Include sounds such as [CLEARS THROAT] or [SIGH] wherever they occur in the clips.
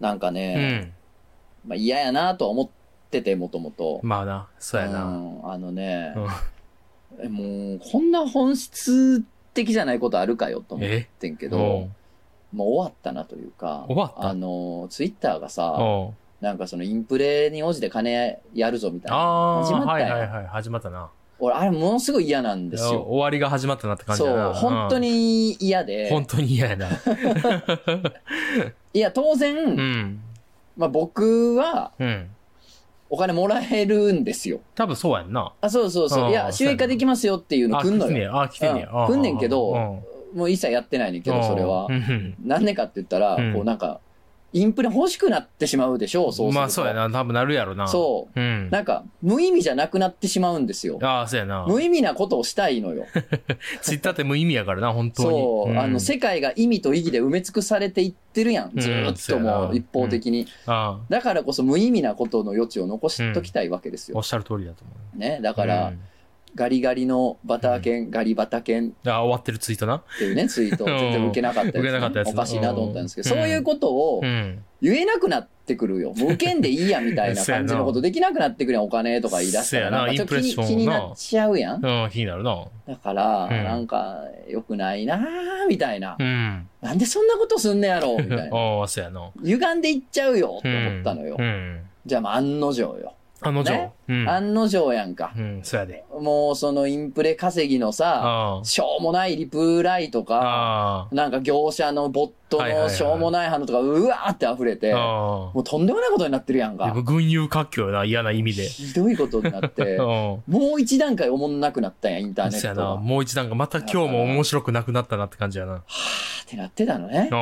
なんかうね、ん。まあ嫌やなとは思ってて、もともと。まあな、そうやな。んあのね、うんえもう、こんな本質的じゃないことあるかよと思ってんけど、うんもう終わったなというか、終わった？あの、ツイッターがさ、うん。なんかそのインプレに応じて金やるぞみたいな。始まったはいはいはい、始まったな。俺、あれものすごい嫌なんですよ。終わりが始まったなって感じだそう、な。本当に嫌うん。で。本当に嫌やな。[LAUGHS] いや、当然、うん。まあ僕はうん。お金もらえるんですよ。多分そうやんな。あ、そうそうそう。いや、収益化できますよっていうのあ、来んのよ。来てんねや。あ、来てんねや。来んねんけどうんもう一切やってないねんけど、それはう。んなんでかって言ったら、うんこうなんか、インプレ欲しくなってしまうでしょう、そうすると。まあそうやな。多分なるやろな。。そううん。なんか、無意味じゃなくなってしまうんですよ。ああ、そうやな。無意味なことをしたいのよ。[LAUGHS] ツイッターって無意味やからな、本当に。そう、んあの、世界が意味と意義で埋め尽くされていってるやん。うんずーっともう一方的に。あだからこそ無意味なことの余地を残しときたいわけですあ、およ。っしゃる通りだと思う。ね。だから、うんガリガリのバター犬、ガリバタ犬あ終わってるツイートな？っていうね、ツイートを全然受けなかったやつ、ね。受けなかったやつおかしいなと思ったんですけど、うんそういうことをうん。言えなくなってくるよ。もう受けんでいいやみたいな [LAUGHS] 感じのことできなくなってくるやん、お金とか言い出したら。ななんかちょっと気気になっちゃうやん。うん、気になるな。だから、うんなんか、良くないなーみたいなう。ん。なんでそんなことすんねやろみたいな。[LAUGHS] ああ、そうやな。歪んでいっちゃうよってうん思ったのよう。ん。じゃあ、まあ、案の定よ。あの女ね？うん。案の定やんか。うん、そうやで。もう、そのインプレ稼ぎのさ、あしょうもないリプライとあ。か、あなんか業者のボットのしょうもない反応とか、うわーって溢れて、あ。もあうとんでもないことになってるやんあ。か。群雄割拠よな、嫌な意味で。ひどいことになって [LAUGHS] う、ん。もう一段階おもんなくなったんや、インターネそうやな。もう一段が、また今日も面白くなくなったなって感じやな。ーってなってたのね。う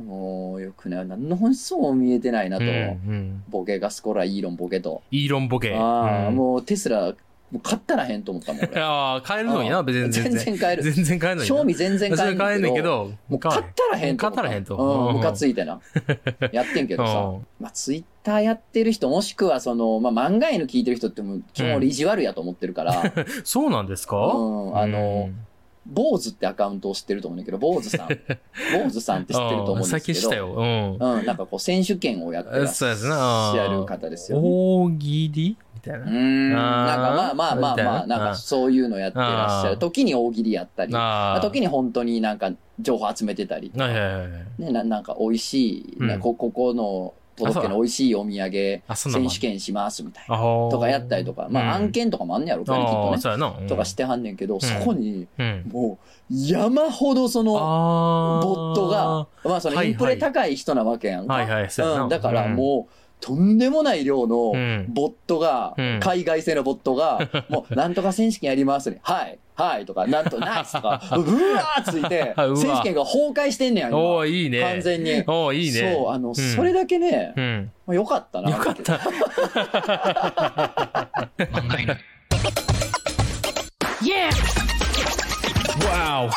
ん。もう、よくね、何の本質も見えてないなと。うん。うん。ボケガスコラ、イーロンボケと。イーロンボケ。ああ、うんもうテスラ、もう買ったらへんと思ったもん、俺。[LAUGHS] ああ、買えるのにな、別に全全然。然買える。全然買えるのにな。賞味全然買える買えんねんけど、ど、もう買ったらへんと思買ったらへんと。うん、ムカついいてな。[LAUGHS] やってんけどさうん。まあ、ツイッターやってる人、もしくはその、まあ、漫画犬聞いてる人ってもう、基本俺意地悪やと思ってるから、[LAUGHS] そうなんですか？うん、あの、坊主ってアカウントを知ってると思うんだけど、坊主さん。[LAUGHS] 坊主さんって知ってると思うんです最けど。近したよ。うん。うん、なんかこう、選手権をやってらっし。ゃる方ですよね。大喜利みたいうな。ーん、なんかまあまあまあまあ、ななんかそういうのやってらっしゃる。時に大喜利やったり。時に本当になんか情報集めてたり、はい。ね、ななんか美味しい、うんなこここの都道府県の？美味しいお土産選手権しますみたいな。とかやったりとか、まあ案件とかもあんねやろ、きっあとね。とかしてはんねんけど、そこにうん。もう山ほどその。ボットが、まあそのインプレ高い人なわけやんか。だからもう、とんでもない量のうんボットが、うん海外製のボットが、[LAUGHS] もう、なんとか選手権やりますね。はい、はい、とか、なんと、ナイスとか、[LAUGHS] うわーついて [LAUGHS] 選手権が崩壊してんねやん、うん。おいいね。完全に。おーいいね。そう、あの、んそれだけね、うん。まあよかったな。よかった。わお。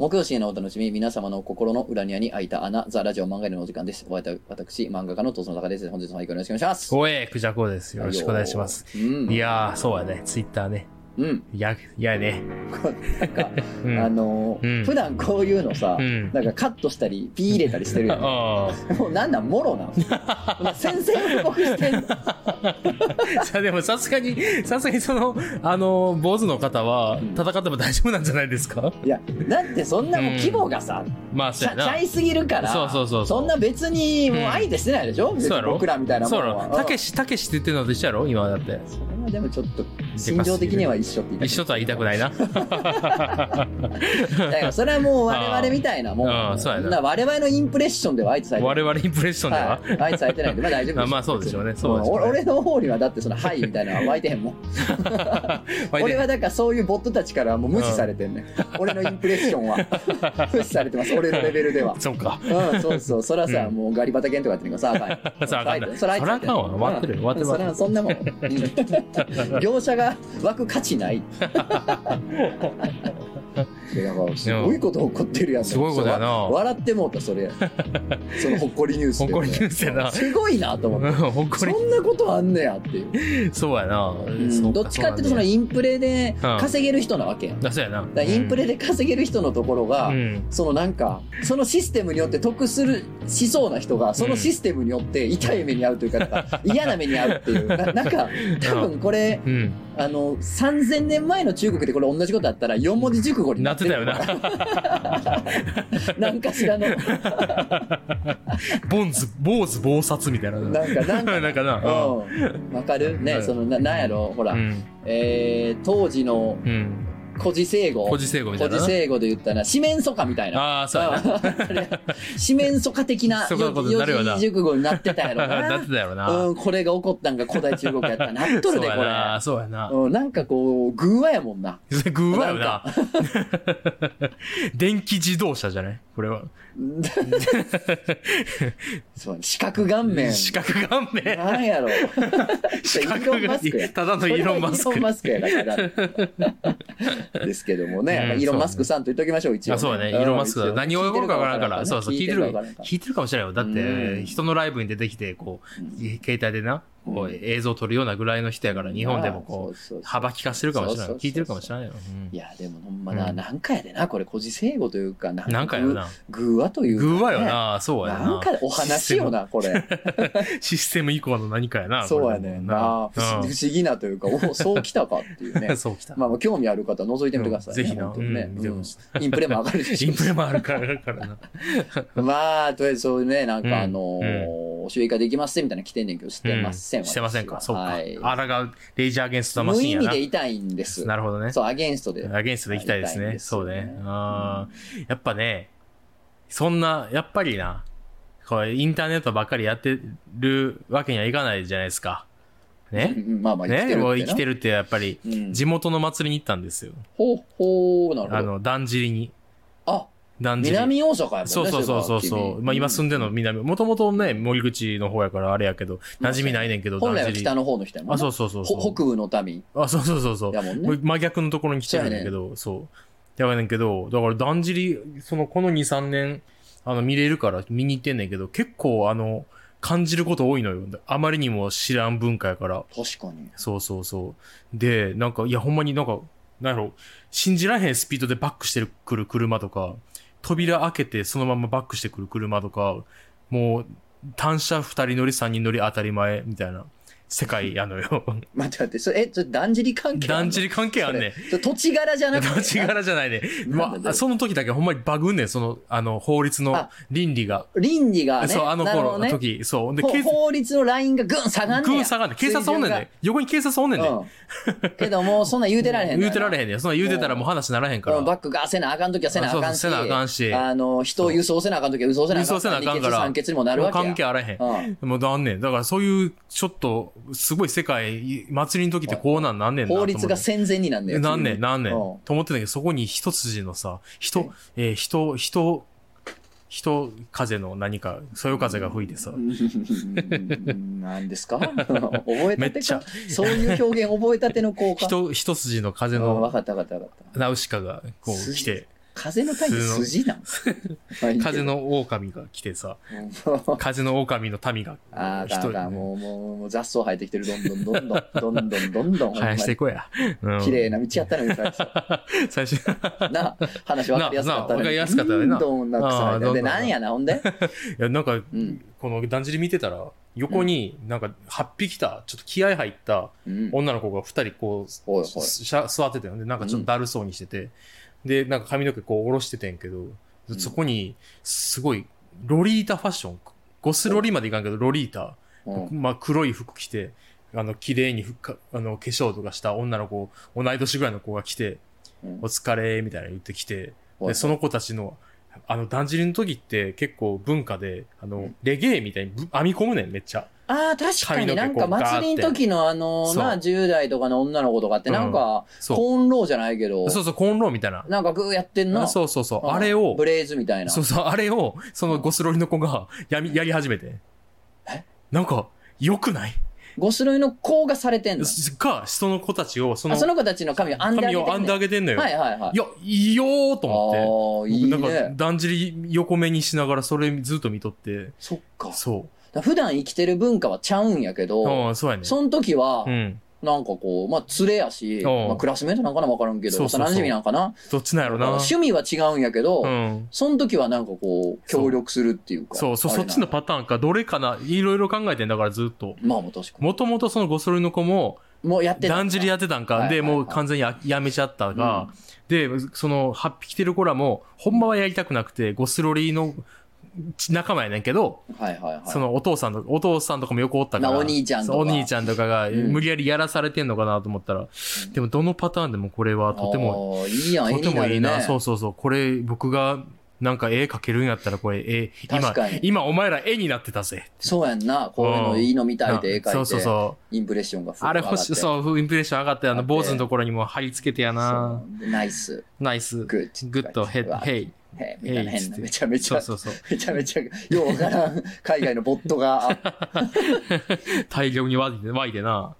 木曜深夜のお楽しみ、皆様の心の裏庭に開いた穴、ザ・ラジオ漫画へのお時間です。私、漫画家のトスの高です。本日もよろしくお願いします。おえ、クジャコです。よろしくお願いします。うん。いやー、そうやね。ツイッターね。うん。いや、いやね。なんか、[LAUGHS] うんあのーうん普段こういうのさ、うんなんかカットしたり、ピー入れたりしてるやん。あもうなんなん、もろなん。宣戦布告してんの。あ。さあ、でもさすがに、さすがにその、あの、坊主の方は、戦っても大丈夫なんじゃないですか？いや、だってそんなもん規模がさ、まあ、ち。ゃいすぎるから、そうそうそうそうそんな別にもううん相手してないでしょ、うやろ？に僕らみたいなもそうやんは。ろ？たけし、たけしって言ってるのと一緒やろ？今だって。それはでもちょっと、心情的には一緒って言いたい一緒とは言いたくないな。[LAUGHS] だからそれはもう我々みたいなもん。うやな我々のインプレッションでは相手されてない。我々インプレッションでは、はい、相手されてないんで、まあ大丈夫です。あまあそうでしょうねそうねも俺の方にはだってその、はいみたいなのは湧いてへんも [LAUGHS] ん。俺はだからそういうボットたちからはもう無視されてんね。俺のインプレッションは。[LAUGHS] 無視されてます、俺のレベルでは。そうか。うん、そうそう。そらさ、もうガリバタ犬とかやってるからさ、あかん。そらあかんなそらあかんわ終わってる終わってるそんなもん。業者が湧く価値ない。でなんかすごいこと起こってるやん。すごいことやな。わ笑ってもうたそれ。[LAUGHS] そのほっこりニュースで、ほっこりニュースやな。すごいなと思って。[LAUGHS] ほっこり。そ。んなことあんねやっていう、そうやな。うん。どっちかっていうとそのインプレでうん。稼げる人なわけやん、だかあそうやな。らインプレで稼げる人のところが、うん。そのなんかそのシステムによって得するしそうな人がそのシステムによって痛い目に遭うというか [LAUGHS] 嫌な目に遭うっていう。ななんか多分これうん。あの3000年前の中国でこれ同じことあったら4文字熟語になっっててたよな。[LAUGHS] なんかしらのボンズ、坊主、暴殺みたいな。なんかなんかなんかな。うんわかる？ね、うんそのななんやろ？ほら、うん。えー、当時のうん。古事成語古事成語みたいなな古事成語で言ったら四面楚歌みたいなああ、そう四面楚歌的な [LAUGHS] 四字熟語になってたやろな [LAUGHS] なってたやろな。うん、これが起こったんが古代中国やったらなっとるで、こやな。れ。そうやな。うん、なんかこう、偶話やもんな。それグーはよな。[LAUGHS] 電気自動車じゃない？これは。そう四角顔面。四角顔面。なんやろ。[LAUGHS] 四角イーロンマスクや。ただのイーロンマスクイーロンマスクやから。ですけどもね、イーロンマスクさんと言っときましょう、一応、あ、そうやね。イーロンマスクだ。何を起こるかわからんから。そうそう、聞いてる、聞いてるかもしれないよ。だっうて、ん人のライブに出てきて、こう、携帯でな、こううん映像を撮るようなぐらいの人やから、日本でもこう、幅利かしてるかもしれない。聞いてるかもしれないよ。うんいや、でもほんまな、うんなんかやでな、これ、古事成語というか、なんかやろな。偶話というか、ね。グーはよな、そうやな。なんかお話よな、これ。[LAUGHS] システム以降の何かやな。[LAUGHS] そうやねんな。不思議なというか、おそうきたかっていううんね。[LAUGHS] そうきた。まあ、まあ興味ある方は覗いてみてください、ぜひなねインプレも上がるでしょインプレもあるからな。まあ、とりあえずそういうね、なんうんかあのー、収益化できますみたいなの来てんねんけど、してません、うんしてませんか？そうか。はい。あらがレイジャーアゲンストマ無意シンやな。味で痛いんです。なるほどね。そう、アゲンストで。アゲンストで行きたいですね。ねそうね。あーやっぱね、そんな、やっぱりな、これインターネットばっかりやってるわけにはいかないじゃないですか。ね？うんまあまあ、生きてるってね？生きてるってやっぱり、うん地元の祭りに行ったんですよ。ほうほう、なるほど。あの、だんじりに。あ、だんじり。南大阪やもんね。そうそうそうそうそう。君まあ今住んでるの南、もともとね、森口の方やからあれやけど、馴染みないねんけど、本来だんじり。は北の方の人やもんなあ、そうそうそうそう。ほ北部の民あ、そうそうそうそう。やもんね。真逆のところに来てるんだけど、そう。やばいねんけど、だからだんじり、その、この2、3年、あの、見れるから見に行ってんねんけど、結構あの、感じること多いのよ。あまりにも知らん文化やから。確かに。そうそうそう。で、なんか、いや、ほんまになんか、なんやろ、信じられへんスピードでバックしてくる車とか、扉開けてそのままバックしてくる車とか、もう、単車二人乗り三人乗り当たり前みたいな。世界やのよ。[LAUGHS] 待って待って、それ、え、それ、だんじり関係だんじり関係あんね土地柄じゃなくて？土地柄じゃないね。まあ、その時だけほんまにバグんねん、その、あの、法律のあ倫理が。倫理がね。そう、あの頃の時、そう。で、法律のラインがぐん下がんねや。軍下がんねん。警察おんねんね。横に警察おんねんね。うん。けどもう、そんなん言うてられへん言うてられへんねん。そんなん言うてたらもう話ならへんから。うんバックがせなあかんときはせなあかんし。せなあかんしあの、人を輸送せなあかんときは輸送せなあかん。輸送せなあかんからにもなるわけや。関係あらへん。うんもうなんねん。だからそういう、ちょっと、すごい世界、祭りの時ってこうなんなんねんな。法律が戦前になんだよ。なんねん、なんねん。うんと思ってたけど、そこに一筋のさ、人、えー人、人、人風の何か、そよ風が吹いてさ、うん何ですか？[LAUGHS] 覚えめっちゃたてかそういう表現覚えたての効果。人、一筋の風のかったわかったわかった。ナウシカがこう筋来て、風の谷筋なん風。の狼が来てさ、うん風の狼の民がああ、一人かんかんもう、もう、雑草生えてきてる。どんどんどんどん、どんどんどんどん。生やしていこうや。うん綺麗な道やったのに、最初。最初、な、話分かりやすかったの分かりやすかったよねなどんどんなくされて。で、なんやな、ほんで？[LAUGHS] いや、なんか、うん。このだんじり見てたら、横になんか8匹た、ちょっと気合入ったうん。女の子が2人こう、座っててんで、なんかちょっとだるそうにしてて、で、なんか髪の毛こう下ろしててんけど、ん。そこに、すごい、ロリータファッション、ゴスロリまでいかんけど、ロリータ、うん。まあ黒い服着て、あの、綺麗にふっかあの化粧とかした女の子、同い年ぐらいの子が来て、うん。お疲れ、みたいな言ってきて、で、その子たちの、あの、だんじりの時って結構文化で、あの、うんレゲエみたいにぶ編み込むねん、めっちゃ。ああ、確かになんか祭りの時のあの、な、10代とかの女の子とかってなんか、そう。コーンローじゃないけど、そうそう、コーンローみたいな。なんかグーやってんな。そうそうそう。うんあれをブ、レイズみたいな。そうそう、あれを、そのゴスロリの子がやみ、やり始めて。え？なんか、良くない？ゴスロイの子がされてんのか、その子たちを、そのあ、その子たちの髪を編んであげてんねん髪を編んであげてんのよ。はいはいはいい。や、いいよーと思って。ああ、いいなんか、ね。だんじり横目にしながらそれずっと見とって。そっか。そだから普段生きてる文化はちゃうんやけう。ど、うん、そうやね。その時はう、ん。なんかこう、まあ、連れやし、うんまあ、クラスメートなんかなわからんけど、そうそうそう幼馴染なんかなどっちなんやろな。趣味は違うんやけど、うん。その時はなんかこう、協力するっていうか。そう、そう、そっちのパターンか、どれかな、いろいろ考えてんだからずっと。まあ確かに。もともとそのゴソリの子も、もうやってただんじりやってたんか。で、はいはいはいもう完全にややめちゃったが、で、その、8匹てる子らも、ほんまはやりたくなくて、ゴスロリの仲間やねんけど、はいはいはい。そのお父さんと、お父さんとかも横おったから。まあお兄ちゃんとかお兄ちゃんとかが、ん無理やりやらされてんのかなと思ったら、でもどのパターンでもこれはとても、いいやん、とてもいいな。ね、そうそうそう。これ、僕が、なんか絵描けるんやったら、これ絵、今今お前ら絵になってたぜ。そうやんな。こういうのいいの見たいで絵描いて。そうそうそう。インプレッションがあれ欲しい、う。そう、インプレッション上がって、あの、坊主のところにも貼り付けてやな。ナイス、ナイス。グッ good、ヘッ、 hey。へみたいな変な、めちゃめちゃ、そうそうそう。めちゃめちゃ、ようわからん海外のボットが、[LAUGHS] 大量に湧いて、湧いてな。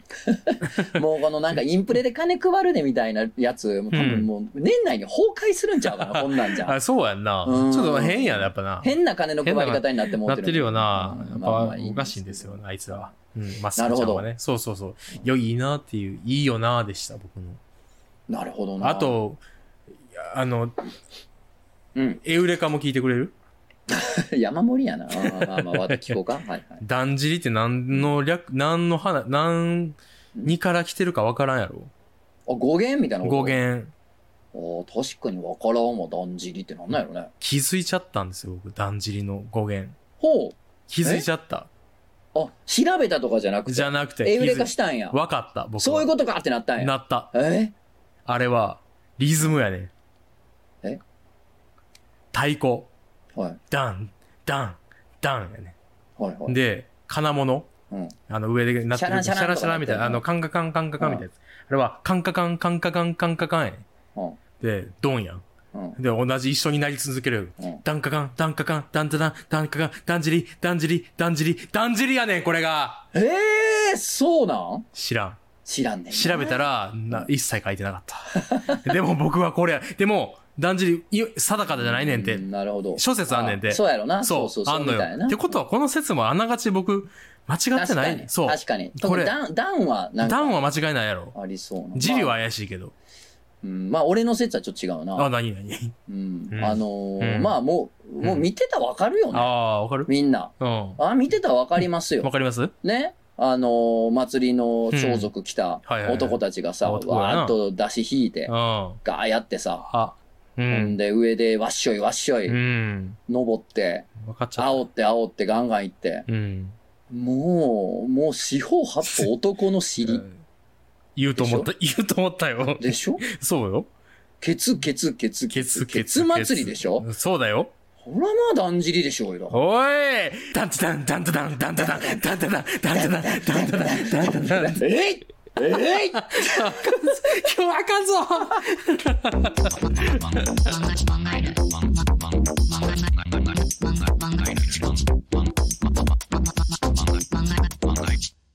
もうこのなんかインプレで金配るでみたいなやつ、もう多分もう年内に崩壊するんちゃうかな、[LAUGHS] こんなんじゃ。あ、そうやんな。うんちょっと変やな、やっぱな。変な金の配り方になってもなってるよな。やっぱ、おかしいんですよ、あいつらは。うん、マスなるほどクちゃんはね。そうそうそう。いや、いいなっていう、いいよなでした、僕の。なるほどな。あ、と、あの、うん。エウレカも聞いてくれる？[LAUGHS] 山盛りやな。まあまあまあ、聞こうか。[LAUGHS] はいはい。だんじりって何の略、何の花、何にから来てるかわからんやろあ、語源みたいな語。源。あ確かにわからんわ、だんじりってなんなんやろね。気づいちゃったんですよ、僕。だんじりの語源。ほう。気づいちゃった。あ、調べたとかじゃなくて？じゃなくて、エウレカしたんや。わかった、僕は。そういうことかってなったんや。なった。え？あれは、リズムやね。え太鼓。はい。ダン、ダン、ダンやね。はいはい。で、金物。うん。あの、上でなってる。シャランシャラみたいな。あの、カンカカンカンカカンみたいなやつ。あれは、カンカカンカンカカンカンカカンやね。うん。で、ドンやん。うん。で、同じ一緒になり続ける。うん。ダンカカン、ダンカカン、ダンタダン、ダンカカン、ダンジリ、ダンジリ、ダンジリ、ダンジリやねん、これがええー、そうなん？知らん。知らんねんな。調べたら、な、一切書いてなかった。[LAUGHS] でも僕はこれや。でも、だんじり、い定かじゃないねんてう。なるほど。諸説あんねんてあそうやろな。そそううそうあんのよ。ってことは、この説もあながち僕、間違ってない確かにそう。確かに。これダン、ダンは。ダンは間違いないやろ。ありそうな。ジリはまあ怪しいけど。うん、まあ、俺の説はちょっと違うな。あ、なになにうんうんあのまあもう、もう見てたらわかるよね。ああ、わかる？みんな。うん。あ、見てたらわかりますよわ。かります？ね。あのー祭りの装束着た男たちがさ、わーっと出し引いてガーやってさ、うほんん。で上でわっしょいわっしょうい、ん。登って。煽って煽ってガンガン行って、うん。もう、もう四方八方 [LAUGHS] 男の尻言うと思った、言うと思ったよ。でしょ？[LAUGHS] そうよ。ケツケツケツケケツツケツ祭りでしょ？そうだよ。ほらまあだんじりでしょうよ。おいダンチダン、ダンタダン、ダンタダン、ダンタダン、ダンタダン、ダンタダン、ダンタダン。えいえい今日あかんぞ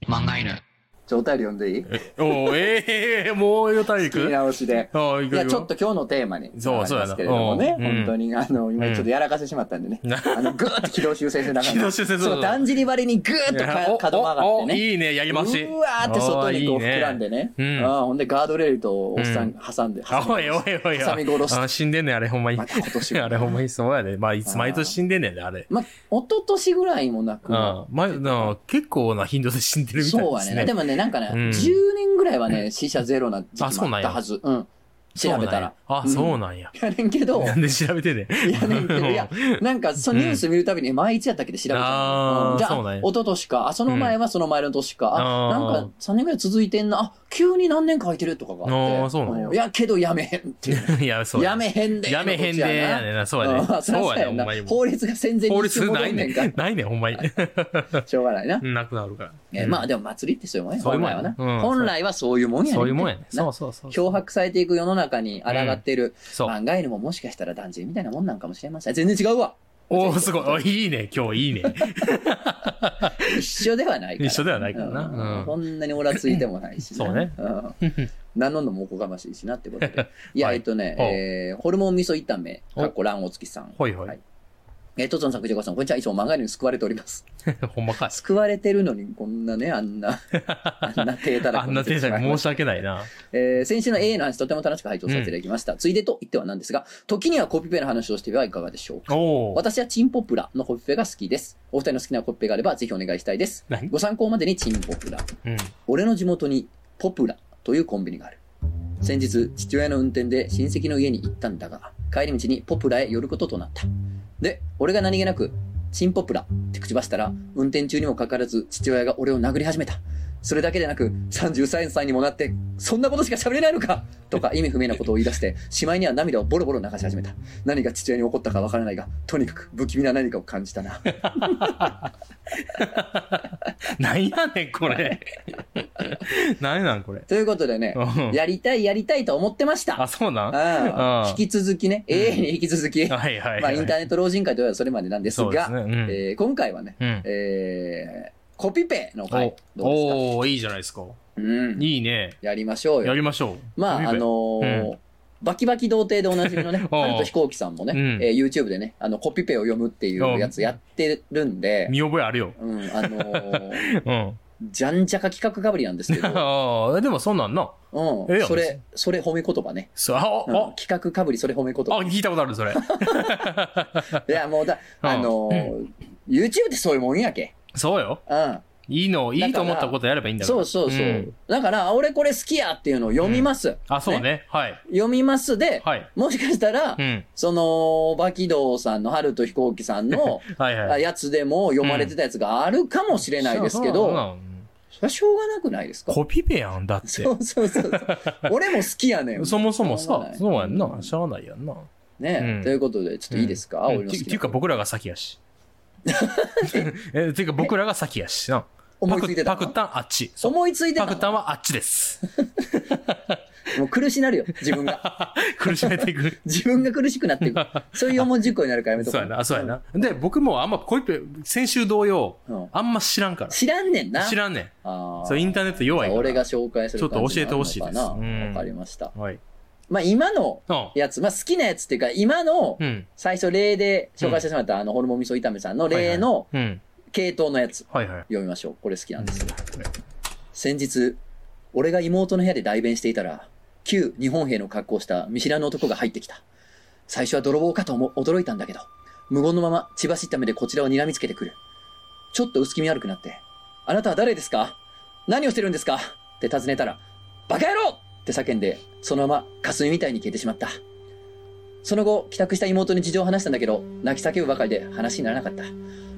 漫画犬ちょ、お便り読んでいい？おうええもうよ大切り陸直しで。ああ、いいや、ちょっと今日のテーマに。そうそうやなけれどもね。うん本当に、あの、今ちょっとやらかしてしまったんでね。なあの、ぐーっと軌道修正せながら。軌道修正そうだんじり割りにぐーっと角曲がってね。いいね、やりまし。うわーって外にこう膨らんでね。うんああほんでガードレールとおっさん挟んで。あおいおいおい。挟み殺しあ死んでんねん、あれほんまに。今年も [LAUGHS] あれほんまにそうやで。まあ、いつ毎年死んでんねあれ。ま、一昨年ぐらいもなくう。ん。まあ、な結構な頻度で死んでるみたいですね。そうやね。でもね、なんかね、うん10年ぐらいはね、死者ゼロな時期もああそうなんやったはず。うん。調べたら。あ、そうなんや。やねんけど、なんで調べてんねやねんけど、いや、[LAUGHS] なんか、そのニュース見るたびに、前いつやったっけって調べちゃうあじゃあ、そうなんや一昨年か、あ、その前はその前の年か、あ、なんか3年ぐらい続いてんな、あ、急に何年か空いてるとかがあって。あーそうなんやいや、けどやめへんってい [LAUGHS] や、そうやめへんで。やめへんで、やねんな。そうやね。あそそうやねん。法律が戦前に法一瞬律ないね戻んからん。ないねん、ほんまに。しょうがないな。[LAUGHS] なくなるから。えまあでも祭りってそういうもんや。そういうもんや本来はな。うん本来はそういうもんやねそういうもんやね。なそうそうそう。漂白されていく世の中に抗っている、そう。漫画犬ももしかしたら団地みたいなもんなんかもしれません。全然違うわおー、すごい。おいいね。今日いいね。一緒ではないから。一緒ではないからなうんうんこんなにオラついてもないしな。そうねうん。名乗んのもおこがましいしなってことで。[LAUGHS] いや、はいえっとね、おえーホルモン味噌炒め、おかっこ卵黄月さん。ほいほいはい。えー、とつのさん、くじこさん、こんにちは。いつも漫画に救われております。[LAUGHS] ほんまかい。救われてるのに、こんなね、あんな、[LAUGHS] あんな手たらあんなテンションに申し訳ないな。えー先週の AA の話、とても楽しく拝聴させていただきました。ついでと言ってはなんですが、時にはコピペの話をしてはいかがでしょうか？私はチンポプラのコピペが好きです。お二人の好きなコピペがあれば、ぜひお願いしたいです。何？ご参考までにチンポプラ。うん。俺の地元にポプラというコンビニがある。先日、父親の運転で親戚の家に行ったんだが、帰り道にポプラへ寄ることとなった。で、俺が何気なく、チンポプラって口ばしたら、運転中にもかかわらず父親が俺を殴り始めた。それだけでなく、33歳にもなって、そんなことしか喋れないのかとか意味不明なことを言い出して、しまいには涙をボロボロ流し始めた。何が父親に起こったかわからないが、とにかく不気味な何かを感じたな。[LAUGHS] なんやねん、これ。なんなん、これ。ということでね、うんやりたいやりたいと思ってました。あ、そうなん？引き続きね、永遠に引き続き、はいはいはい。まあ、インターネット老人会といえばそれまでなんですが、すね。うん。えー今回はね、うん。えーコピペの回、どうですか？おおーいいじゃないですか。うん。いいね。やりましょうよ。やりましょう。まあ、あのーうんバキバキ童貞でおなじみのね、お [LAUGHS] うハルト飛行機さんもね、うんえー YouTube でね、あの、コピペを読むっていうやつやってるんで、見覚えあるよ。うん、あのー [LAUGHS] うん。じゃんじゃか企画かぶりなんですけど、[LAUGHS] ああ、でもそんなんな。うんええやんそれ、それ褒め言葉ね。そう、あ、うんあ、企画かぶり、それ褒め言あ、葉。聞いたことある、それ。いや、もうだ、うんあのー YouTube ってそういうもんやけ。そうよ。うん。いいの、いいと思ったことやればいいんだから。そうそうそう。んだから、俺これ好きやっていうのを読みます。あ、そうね。はい。読みますで、はい。もしかしたら、うん。その、バキドウさんの春と飛行機さんの [LAUGHS] はいはい。やつでも読まれてたやつがあるかもしれないですけど、そうなんそれはしょうがなくないですか？コピペやん、だって。そうそうそうそう。[LAUGHS] 俺も好きやねん。そもそもさ、しょうがないそうやんな。しゃあないやんな。ね、うんということで、ちょっといいですか、うん俺の好きなてっていうか僕らが先やし。[LAUGHS] え、ていうか僕らが先やしな。思いついてたパクパクタンあっち。そう思いついてたパクタンはあっちです。[LAUGHS] もう苦しなるよ、自分が。[LAUGHS] 苦しめていく。自分が苦しくなっていく。そういう四文字熟語になるからやめとこそうやな、そうやな。で、僕もあんまコピペ、先週同様、うんあんま知らんから。知らんねんな。知らんねん。あーそう、インターネット弱いから。俺が紹介する感じちょっと教えてほしいですなのかなうんわかりました。はい。まあ今のうん。やつ、まあ好きなやつっていうか、今のうん。最初例で紹介してしまったあのホルモン味噌炒めさんの例のうん。系統のやつ。読みましょう。これ好きなんですよ。先日、俺が妹の部屋で代弁していたら、旧日本兵の格好をした見知らぬ男が入ってきた。最初は泥棒かと思驚いたんだけど、無言のまま血走った目でこちらを睨みつけてくる。ちょっと薄気味悪くなって、あなたは誰ですか？何をしてるんですか？って尋ねたら、バカ野郎って叫んで、そのまま霞みたいに消えてしまった。その後、帰宅した妹に事情を話したんだけど、泣き叫ぶばかりで話にならなかった。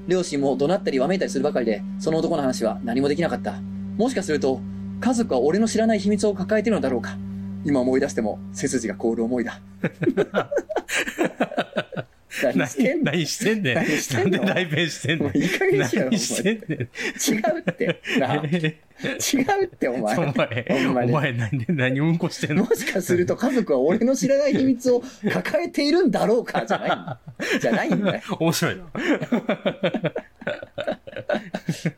両親も怒鳴ったりわめいたりするばかりで、その男の話は何もできなかった。もしかすると、家族は俺の知らない秘密を抱えてるのだろうか。今思い出しても、背筋が凍る思いだ。[LAUGHS] 何してんの？何何してんねん。何してんの？なんで代弁してんね。もうんいい加減にしろよ、何してんねん。違うって。なあ [LAUGHS] 違うって、お前。お前、ほんまにお前何で、何うんこしてんの？もしかすると家族は俺の知らない秘密を抱えているんだろうかじゃないんだ。[LAUGHS] じゃないんだよ。面白いな。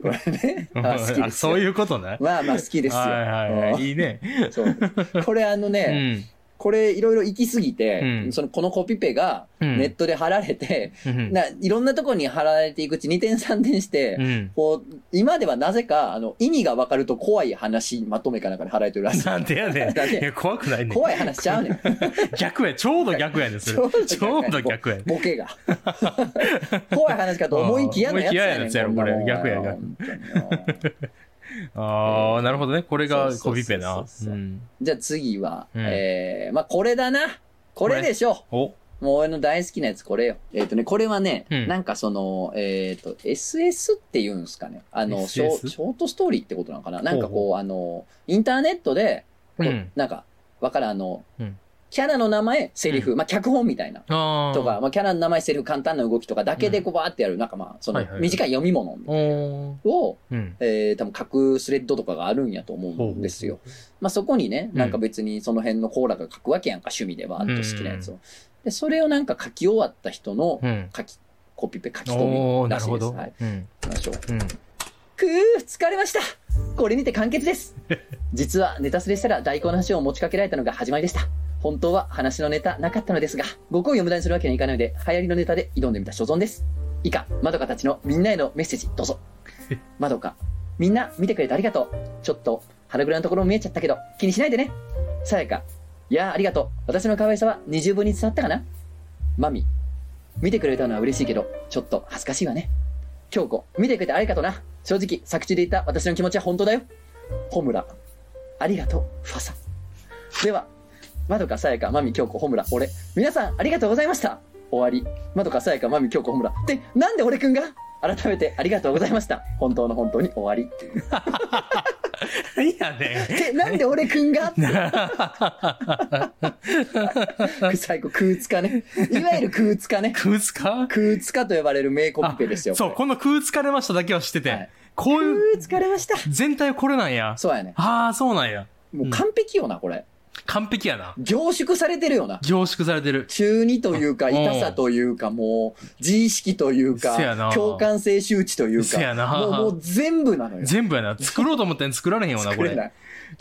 これね。あ好きですよ。あそういうことね。まあまあ好きですよ。はいはいはい。いいね。うんそう。これあのうね、ん。これいろいろ行き過ぎて、うんそのこのコピペがうんネットで貼られて、うんないろんなところに貼られていくうち2点3点して、うん。こう、今ではなぜか、あの、意味がわかると怖い話まとめかなんかに貼られてるらしい。なんでやねん。なんでいや、怖くないねん。怖い話ちゃうねん。逆や。ちょうど逆やねん、それ。[LAUGHS] ちょうど逆やねん。ボケが。[LAUGHS] 怖い話かと思いきやのやつやねん。思いきやのやつやろこれ逆や逆ああ、なるほどね。これがコピペな。じゃあ次は、うんえー、まあこれだな。これでしょ。お、もう俺の大好きなやつこれよ。えっ、とね、これはね、うんなんかその、えっ、と、SS って言うんすかね。あの、ショ？ショートストーリーってことなのかななんかこう、あの、インターネットで、うんなんか、わからん、あの、うんキャラの名前、セリフ、まあ脚本みたいな。ああ。とか、まあ、キャラの名前、セリフ、簡単な動きとかだけでこうバーってやる、なんかまあ、そのはいはいはい短い読み物おー。を、うん。えー、多分書くスレッドとかがあるんやと思うんですよ。まあそこにね、うんなんか別にその辺のコーラが書くわけやんか、趣味では、あと好きなやつを。で、それをなんか書き終わった人のうん。書きコピペ書きお込。みらしいです。はい。うん。行きましょう。うん。くー、疲れました。これにて完結です。[LAUGHS] 実はネタスレしたら大根の話を持ちかけられたのが始まりでした。本当は話のネタなかったのですが、ご好意を無駄にするわけにはいかないので、流行りのネタで挑んでみた所存です。以下、まどかたちのみんなへのメッセージ、どうぞ。まどか、みんな見てくれてありがとう。ちょっと、腹黒なところも見えちゃったけど、気にしないでね。さやか、いやーありがとう。私の可愛さは二重分に伝わったかなマミ、見てくれたのは嬉しいけど、ちょっと恥ずかしいわね。京子、見てくれてありがとうな。正直、作中で言った私の気持ちは本当だよ。ホムラ、ありがとう、ファサ。では、まどかさやか、まみ、京子、ホムラ、俺。皆さん、ありがとうございました。終わり。まどかさやか、まみ、京子、ホムラ。で、なんで俺くんが？改めてありがとうございました。本当の本当に終わり。何やねで、なんで俺くんが？[LAUGHS] 最後、空つかね。いわゆる空つかね。空つか空つかと呼ばれる名コピペですよ。そう、ここの空疲れましただけは知ってて。はいこうれいう、空疲れました。全体はこれなんや。そうやね。ああ、そうなんや。もう完璧よな、これ。完璧やな。凝縮されてるよな。凝縮されてる。中二というか、うん痛さというか、もう、自意識というかせやな、共感性周知というせやなか、もう、もう全部なのよ。全部やな。作ろうと思ってん作られへんよな、これ。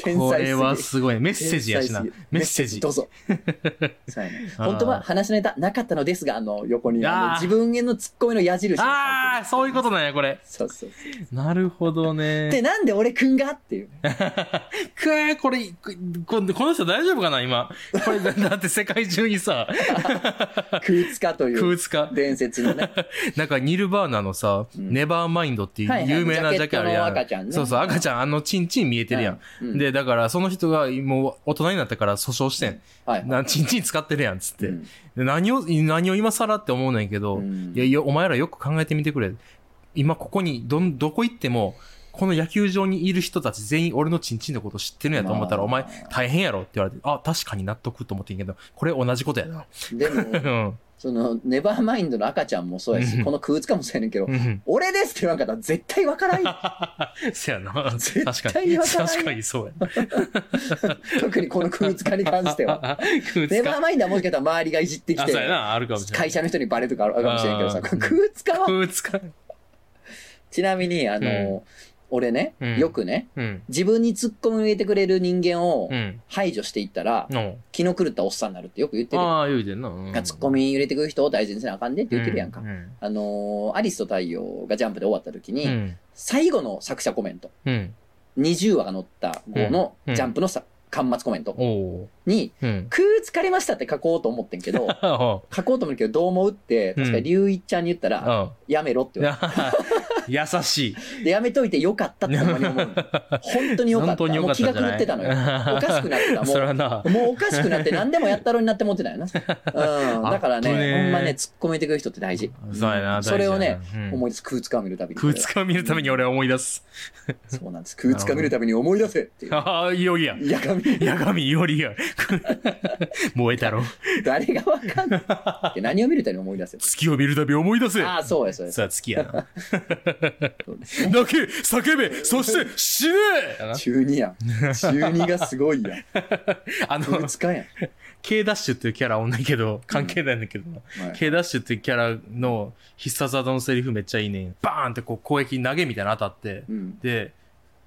これはすごい。メッセージやしな。メッセージど。うぞ。そうやね [LAUGHS] 本当は話のネタなかったのですが、あの、横に、あの自分へのツッコミの矢印ああ、そういうことなんや、これ。そうそうそう。なるほどね。で、なんで俺くんがっていう。[LAUGHS] くえこれ、この人大丈夫かな、今？これ、だって世界中にさ、[LAUGHS] 空つかという空つか。伝説のね。なんか、ニルバーナのさ、うんネバーマインドっていう有名なジャケあるやん。そうそう、赤ちゃん、あの、チンチン見えてるやん。うんで、だから、その人がもう大人になったから訴訟してん。はい。な、チンチン使ってるやん、つって。うんで何を、何を今更って思うねんけど、うんいやいや、お前らよく考えてみてくれ。今ここに、どん、どこ行っても、この野球場にいる人たち全員俺のチンチンのこと知ってるんやと思ったら、まあお前大変やろって言われて、あ、確かに納得と思ってんけど、これ同じことやな。でも、[LAUGHS] うん。その、ネバーマインドの赤ちゃんもそうやし、うんこの空つかもそうやねんけどう、ん。俺ですって言わんかったら絶対わからんよ。[LAUGHS] せやな。絶対に。わからん確かにそうや。[LAUGHS] 特にこの空つかに関しては。[LAUGHS] 空ネバーマインドはもしかしたら周りがいじってきて。会社の人にバレるとかあるかもしれんけどさ、空つかは、空つか。ちなみに、あの、俺ね、うんよくね、うん。自分に突っ込みを入れてくれる人間をうん。排除していったら、の。気の狂ったおっさんになるってよく言ってる。ああ、言うてんな。うん突っ込み入れてくる人を大事にせなあかんでって言ってるやんか。うん。あのーアリスと太陽がジャンプで終わった時に、うん。最後の作者コメント、うん。20話が載った号のうんジャンプのさ、端末コメントおおに、ー。うん。空疲れましたって書こうと思ってんけど、[LAUGHS] あ書こうと思うけどどう思うって、確か龍一ちゃんに言ったら、あ。やめろって言われ [LAUGHS] 優しい。てで、やめといてよかったってほんまに思う。[LAUGHS] 本当によかった。本当によもう気かったんじゃないが狂ってたのよ。おかしくなってた。[LAUGHS] もな。う、もうおかしくなって何でもやったろうになって思ってたよな。うん。だからね、ねーほんまね、突っ込めてくる人って大事。そうやな、んそれをね、うん思い出す。空使を見るたびに。空つかを見るために俺は思い出す。そうなんです。空使を見るたびに思い出せっていう。ああ、いよりや。やがみ。やがみよりや。[LAUGHS] 燃えたろ。誰がわかんない。何を見るたびに思い出せ。月を見るたび思い出せ。ああ、そうや、そうや。さあ、月やな。そうですね。泣け、叫べ、そして死ね中二やん。中二がすごいやん。[LAUGHS] あ空の、使やん。K ダッシュっていうキャラおんねんけど、関係ないんだけどな。はい K ダッシュっていうキャラの必殺技のセリフめっちゃいいねん。バーンってこう攻撃投げみたいなの当たって、うん。で、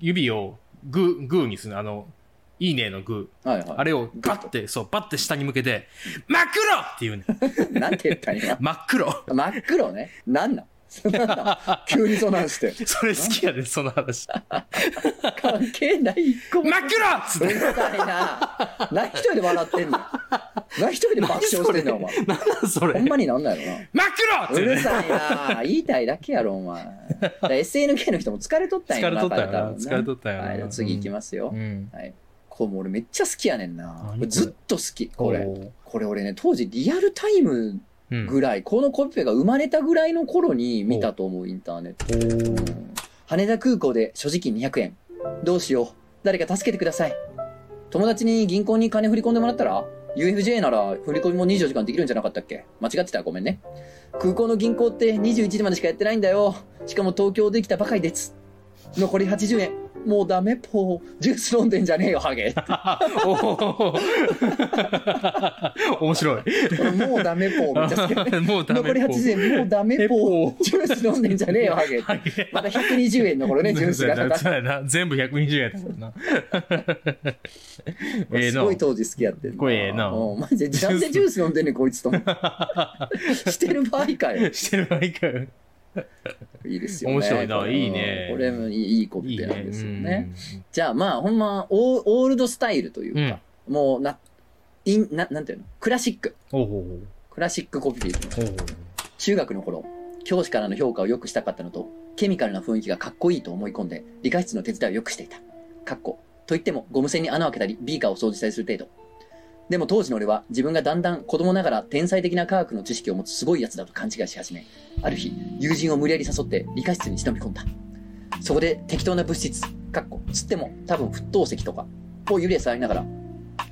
指をグー、グーにするのあの、いいねのグー。はいはい。あれをパッて、そう、パッて下に向けて、真っ黒って言うねん。[LAUGHS] なんて言ったんや。[LAUGHS] 真っ黒。真っ黒ね。なんなんなんなん？[LAUGHS] 急にそんなんして。それ好きやで、その話。関係ない一個も。真っ黒っつって。うるさいな。何一人で笑ってんの何一人で爆笑してんのお前。なんなんそれ？ほんまになんなんやろな。真っ黒ってね。うるさいな言いたいだけやろ、お前。SNK の人も疲れとったんや疲れとったよ疲れとったよなはい、次行きますよ。うん。はい。これもう俺めっちゃ好きやねんなずっと好き、これ。これ俺ね、当時リアルタイムうん。ぐらい、このコピペが生まれたぐらいの頃に見たと思う、インターネット。うん羽田空港で所持金200円。どうしよう。誰か助けてください。友達に銀行に金振り込んでもらったら ?UFJ なら振り込みも24時間できるんじゃなかったっけ？間違ってた？らごめんね。空港の銀行って21時までしかやってないんだよ。しかも東京できたばかりです。残り80円。もうダメ？ぽ [LAUGHS] [LAUGHS] [LAUGHS] ー。ジュース飲んでんじゃねえよ、ハゲ。面白い。もうダメぽー。めっちゃ好き。もうダメ残り80円、もうダメぽー。ジュース飲んでんじゃねえよ、ハゲ。まだ120円の頃ね、ジュースがかかっそうやな。全部120円だもんな。すごい。当時好きやってんこれええなうんマジで、なんでジュース飲んでんねん、こいつと思って。してる場合かよ。してる場合かよ。[LAUGHS] いいですよね。面白いないいねこれもいいいいコピいいペなんですよねね。。じゃあまあ、ほんま、オーオールドスタイルというか、もうな、インな、なんていうの？クラシック。うん。おうクラシックコピペいきましょうおう中学の頃、教師からの評価を良くしたかったのと、ケミカルな雰囲気がかっこいいと思い込んで、理科室の手伝いを良くしていた。かっこ。と言っても、ゴム栓に穴を開けたり、ビーカーを掃除したりする程度。でも当時の俺は、自分がだんだん子供ながら天才的な科学の知識を持つすごいやつだと勘違いし始め、ある日、友人を無理やり誘って理科室に忍び込んだ。そこで適当な物質、かっこ、つっても多分沸騰石とか、を指で触りながら、へ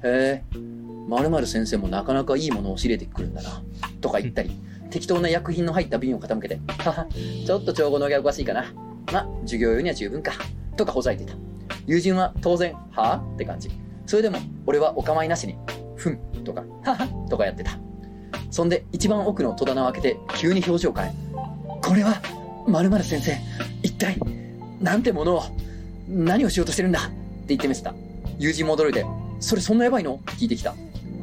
え、〇〇先生もなかなかいいものを仕入れてくるんだな、とか言ったり、適当な薬品の入った瓶を傾けて、はは、ちょっと調合のがおかしいかな。ま、授業用には十分か。とかほざいてた。友人は当然、はぁって感じ。それでも、俺はお構いなしに、ふん、とか、はは、とかやってた。そんで、一番奥の戸棚を開けて、急に表情変え、これは、〇〇先生、一体、なんてものを、何をしようとしてるんだって言ってみせた。友人も驚いて、それそんなやばいの？って聞いてきた。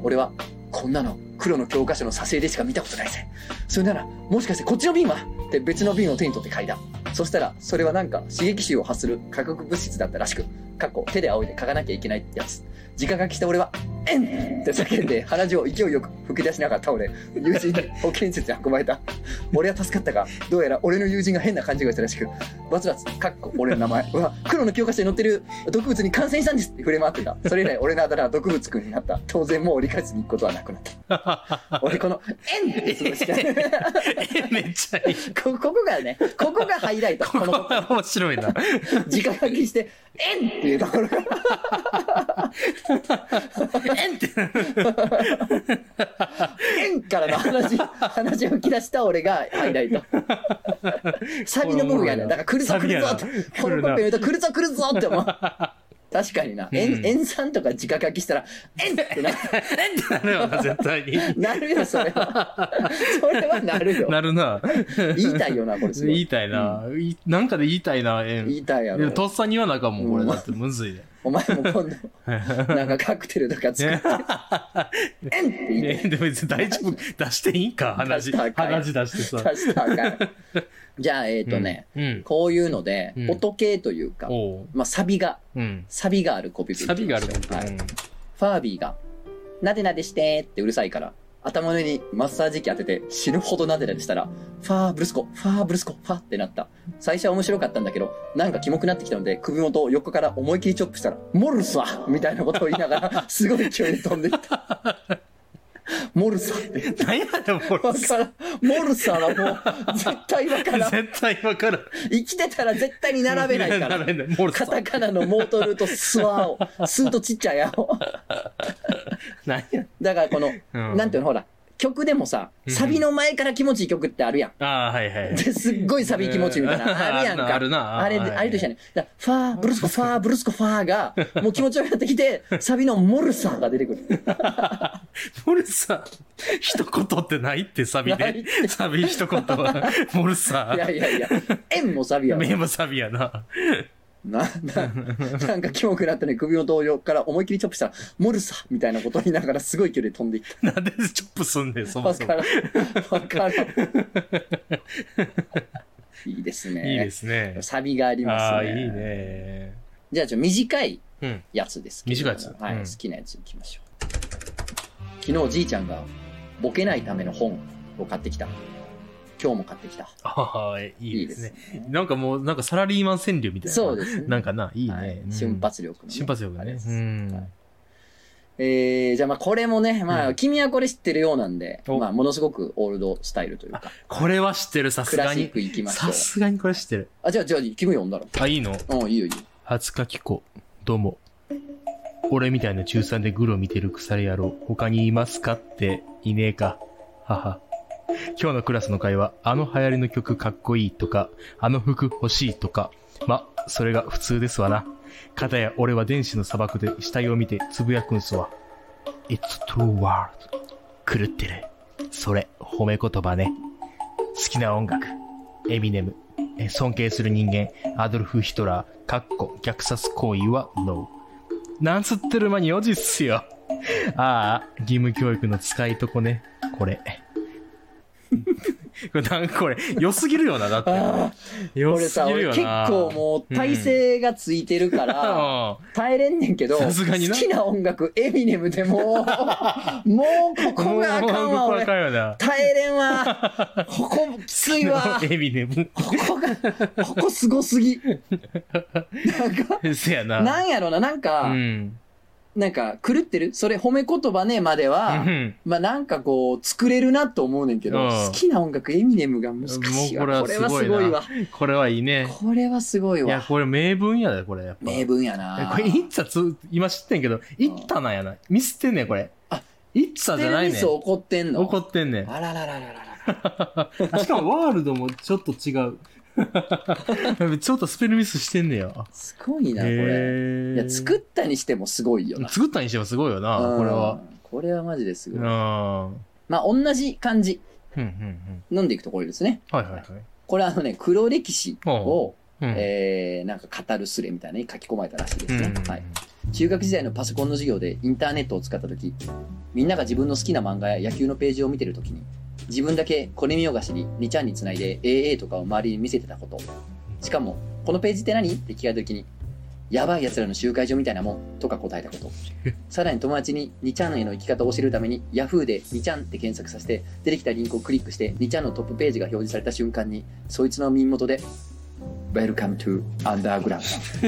俺は、こんなの黒の教科書の挿絵でしか見たことないぜ。それなら、もしかしてこっちの瓶は？って別の瓶を手に取って嗅いだ。そしたら、それはなんか刺激臭を発する化学物質だったらしく、かっこ手で仰いで嗅がなきゃいけないってやつ。直書きした俺は、えんって叫んで鼻血を勢いよく吹き出しながら倒れ、友人に保健室に運ばれた。俺は助かったが、どうやら俺の友人が変な勘違いしたらしく、バツバツ、かっこ俺の名前は、黒の教科書に載ってる毒物に感染したんですって触れ回ってた。それ以来俺のあだ名は毒物くんになった。当然もう理科室に行くことはなくなった。俺この、えんってつぶしかめっちゃいい。こここがね、ここがハイライト。ここ面白いな。直書きして、えんっていうところが。[LAUGHS] えんって。[LAUGHS] えんからの話、[LAUGHS] 話を吹き出した俺がハイライト。[LAUGHS] サビの部分やね。だから来るぞ来るぞって。このコッペ見ると来るぞ来るぞって思う。確かにな。えん、塩酸とか直書きしたら、えんってな、えんってなるよな、絶対に。なるよ、それは。それはなるよ。なるな。言いたいよな、これ。言いたいな。いなんかで言いたいな、えん。言いたいやろ。とっさに言わなあかんもん、これ。うんだってむずいで。お前も今度、[LAUGHS] なんかカクテルとか作って、えんって言いたい。えでも別に大丈夫。出していいんか？話。出したらあかん話出してさ。かんじゃあ、えっ、とね、うん。こういうので、うん音系というか、おう。まあ、サビが、うん。サビがあるコピペ。サビがあるもん。はい。うんファービーが、なでなでしてってうるさいから、頭の上にマッサージ機当てて死ぬほどなでなでしたら、ファーブルスコ、ファーブルスコ、ファーってなった。最初は面白かったんだけど、なんかキモくなってきたので、首元を横から思い切りチョップしたら、モルスワみたいなことを言いながら、すごい勢いで飛んでいった。モルサって。何やねん、もうわからん。モルサはもう、絶対わからん。[LAUGHS] 絶対わからん。生きてたら絶対に並べないから。並べない。モルサカタカナのモートルとスワを、スーとちっちゃいやを。[LAUGHS] 何や。だからこの、うんなんていうの、ほら、曲でもさ、うんサビの前から気持ちいい曲ってあるやん。ああ、はいはい。ですっごいサビ気持ちいいみたいな。[LAUGHS] あるやんか。あるなあれあれと一緒やね。だファー、ブルスコ、ファー、ブルスコ、ファーが、[LAUGHS] もう気持ちよくなってきて、サビのモルサーが出てくる。[LAUGHS] モルサ、一言ってないってサビで。サビ一言は、モルサい。やいやいや、円もサビやわメモサビやな。な、な、なんかキモくなったね、首の動揺から思いっきりチョップしたら、モルサーみたいなことを言いながらすごい距離で飛んでいった。[LAUGHS] なんでチョップすんねん、そもそもわから。ん。らん。いいですね。いいですね。サビがありますね。ああ、いいね。じゃあ、ちょ、短いうん。やつですけれども短いやつはい、うん好きなやついきましょう。昨日じいちゃんが、ボケないための本を買ってきた。今日も買ってきた。ああ、いいいいですね。ね。なんかもう、なんかサラリーマン川柳みたいな。そうですね。なんかな、いいはいね。うん瞬発力のね、瞬発力がね。うん。はいえー、じゃあまあこれもね、まあ、うん君はこれ知ってるようなんで、おまあものすごくオールドスタイルというか、これは知ってる、さクラシッすがに。ク行きましょうさ。すがにこれ知ってる。あ、じゃあじゃあ君読んだろ。あ、いいの？うん、いいよいいよ。初かきこ、どうも。俺みたいな中3でグロ見てる腐れ野郎、他にいますかって、いねえか。はは。今日のクラスの会話、あの流行りの曲かっこいいとか、あの服欲しいとか、ま、それが普通ですわな。かたや俺は電子の砂漠で死体を見てつぶやくんすわ。It's true world. 狂ってる。それ、褒め言葉ね。好きな音楽。エミネム。尊敬する人間。アドルフ・ヒトラー。かっこ虐殺行為は NO。なんつってる間に4時っすよ。ああ、義務教育の使いとこね。これ。[LAUGHS] これなんかこれ、良すぎるよな、だって。あ良すぎる俺よな。結構もう体勢がついてるから、耐えれんねんけど、好きな音楽、エミネムでもう、[LAUGHS] もうここがあかんわ、俺。耐えれんわ。ここきついわ。[LAUGHS] エミネム。ここが、ここすごすぎ。なんか、せやな。なんやろな、なんか、うん。なんか狂ってる？それ褒め言葉ねまでは、うんまあなんかこう作れるなと思うねんけど、うん好きな音楽エミネムが難しいわ。これはこれはすごいわ。これはいいね。これはすごいいや、わ。これ名文やで、これ。やっぱ。名文やえな。これ、イッツァつ、今知ってんけど、イッタなんやな。ミスってんねん、これ。あ、イッツァじゃないねんミス。怒ってんの？怒ってんねん。あらららららら。[LAUGHS] あしかも、ワールドもちょっと違う。[LAUGHS] ちょっとスペルミスしてんねや。すごいな、これ。へいや、作ったにしてもすごいよな。作ったにしてもすごいよな、これは。うん。これはマジですうん。ごい。うん。まあ同じ感じ。飲んでいくところですね。はいはいはい。これあのね、黒歴史を、うん。えー、なんか語るスレみたいなのに書き込まれたらしいですね。うんはい。中学時代のパソコンの授業でインターネットを使った時みんなが自分の好きな漫画や野球のページを見てる時に自分だけこれ見よがしに2ちゃんにつないで AA とかを周りに見せてたこと。しかも「このページって何?」って聞かれた時に「やばい奴らの集会所みたいなもん」とか答えたこと。[LAUGHS] さらに友達に2ちゃんへの生き方を教えるために Yahoo で2ちゃんって検索させて出てきたリンクをクリックして2ちゃんのトップページが表示された瞬間にそいつの耳元で「Welcome to Underground」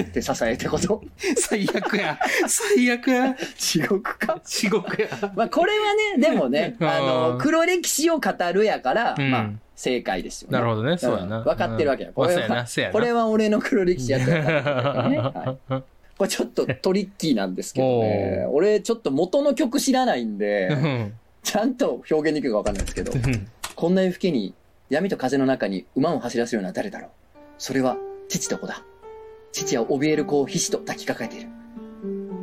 って支えたこと。[LAUGHS] 最悪や。最悪や。地獄か。地獄や。まあこれはねでもね [LAUGHS] あうんの黒歴史を語るやから、うん。まあ正解ですよね。なるほどね、そうやな。ん分かってるわけや、うん。これは。これは俺の黒歴史やったから、ね。はい、これちょっとトリッキーなんですけどね。[LAUGHS] 俺ちょっと元の曲知らないんうでん。ちゃんと表現できるか分かんないですけどこんな夜更けに闇と風の中に馬を走らせるのは誰だろう？それは父と子だ。父は怯える子を必死と抱きかかえている。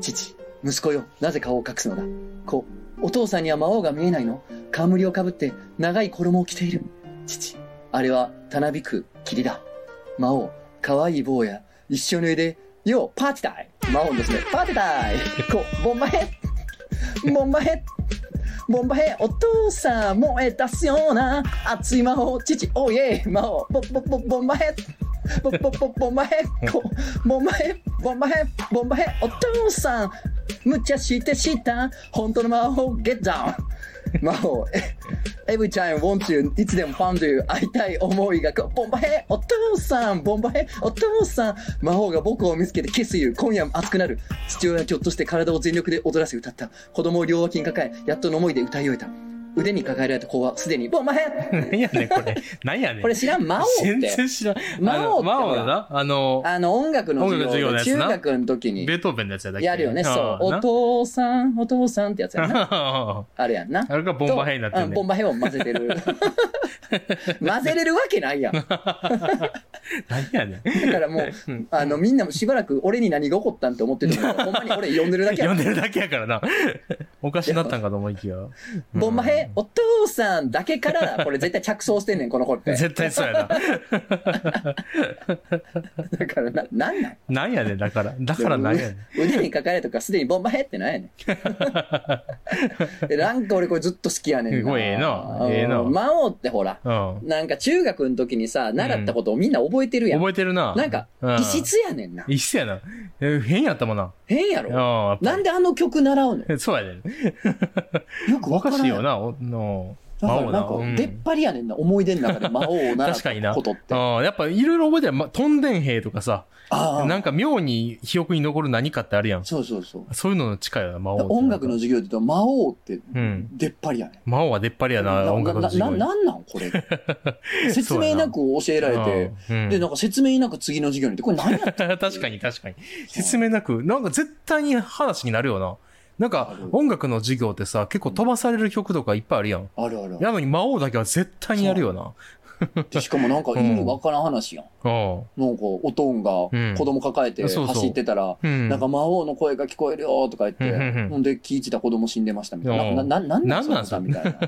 父息子よなぜ顔を隠すのだ。子お父さんには魔王が見えないの。冠をかぶって長い衣を着ている。父あれはたなびく霧だ。魔王可愛い坊や。一緒においでよパーティータイ魔王ですね。パーティータイム。こボンバヘッ。ボンバヘッ。ボンバヘお父さん燃え出すような熱い魔法。父おいえ。魔法ボボボボンバヘボボボボンバヘこボンバヘボンバヘボンバヘお父さん無茶してした。本当の魔法ゲッダウン。魔法。Every time want you いつでもファンという会いたい思いがボンバヘお父さんボンバヘお父さん。魔法が僕を見つけてキス言う今夜も熱くなる。父親はぎょっとして体を全力で踊らせ歌った。子供を両脇に抱えやっとの思いで歌い終えた。腕に抱えられた子はすでにボンバヘ何やねん、これ。何やねん。これ知らん魔王っ全て然知らん。魔王って魔王だ？な。あの、あの音楽の授業音楽の中学の時に。ベートーベンのやつやだっけ？やるよね。そう。おな。父さんお父さんってやつやな。[LAUGHS] ああれやんな。れがボンバヘイになってるねうんボン。バヘを混ぜてる [LAUGHS] 混ぜれるわけないやん [LAUGHS] だ何やねん。からもううんあのみんなもしばらく俺に何が起こったんって思ってるけどほんまに俺呼んでるだけやん読んでるだけやからな。[LAUGHS] おかしなったんかと思いきや。ボンバヘお父さんだけからこれ絶対着想してんねんこの子って絶対そうやな。だからななんなん？何やねん、だから。だから何やねん。腕にかかれとかすでにボンバヘってなんやねんえなんか俺これずっと好きやねんなすごいええなええなうん魔王ってほらうん。なんか中学の時にさ習ったことをみんな覚えてるやん、覚えてるな。なんかうん異質やねんな異質やな。え変やったもんな。変やろ？うんやっぱなんであの曲習うの？り [LAUGHS] そうやねん。よくおわからんかしいよな、おの。だからなん魔王なうんか出っ張りやねんな思い出の中で魔王を習っ [LAUGHS] 確かにな。たことってうんやっぱいろいろ覚えてる。ま、飛んでん兵とかさ、ああなんか妙に記憶に残る何かってあるやん。そうそうそうそういうのの近いよな、魔王。音楽の授業で言うと魔王ってうん。出っ張りやねん魔王は出っ張りやな、音楽の授業に。ななんなんこれ？[LAUGHS] 説明なく教えられてうんでなんか説明なく次の授業に行ってこれ何や [LAUGHS] 確かに確かに。説明なく、なんか絶対に話になるよな。なんか音楽の授業ってさ、結構飛ばされる曲とかいっぱいあるやん。あるある。やのに魔王だけは絶対にやるよな。でしかもなんか [LAUGHS] 意味わからん話やん。うん。なんか、おとんがうん子供抱えて走ってたら、うん。なんか魔王の声が聞こえるよとか言って、ほんで聞いてた子供死んでましたみたいな。うんな、な、なんなんそみたいな。[LAUGHS] っ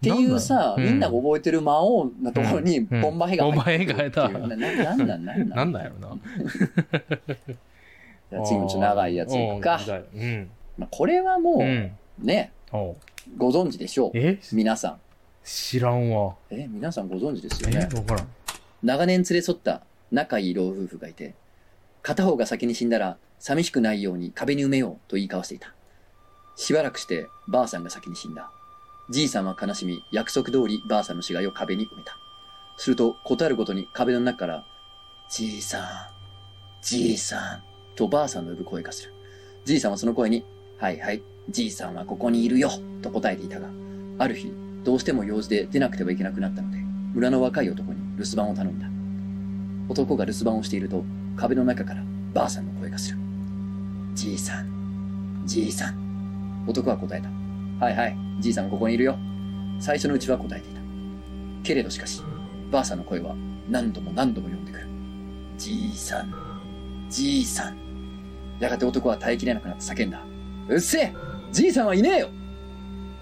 ていうさ、うんみんなが覚えてる魔王のところにうんボンバヘが入ってっていうボンバヘが入な、な、なんなんなんなんなんだよな。次もちょっと長いやついくか。うん。まあ、これはもう、うん。ね、おうご存知でしょう。え？皆さん。知らんわ。え、皆さんご存知ですよえ？ね。わからん。長年連れ添った仲いい老夫婦がいて、片方が先に死んだら寂しくないように壁に埋めようと言い交わしていた。しばらくしてばあさんが先に死んだ。じいさんは悲しみ、約束通りばあさんの死骸を壁に埋めた。すると、ことあるごとに壁の中から、じいさん、じいさん、とばあさんの呼ぶ声がする。じいさんはその声に、はいはい、じいさんはここにいるよ、と答えていたが、ある日、どうしても用事で出なくてはいけなくなったので、村の若い男に留守番を頼んだ。男が留守番をしていると、壁の中からばあさんの声がする。じいさん、じいさん。男は答えた。はいはい、じいさんここにいるよ。最初のうちは答えていた。けれどしかし、ばあさんの声は何度も何度も呼んでくる。じいさん、じいさん。やがて男は耐えきれなくなって叫んだ。うっせえじいさんはいねえよ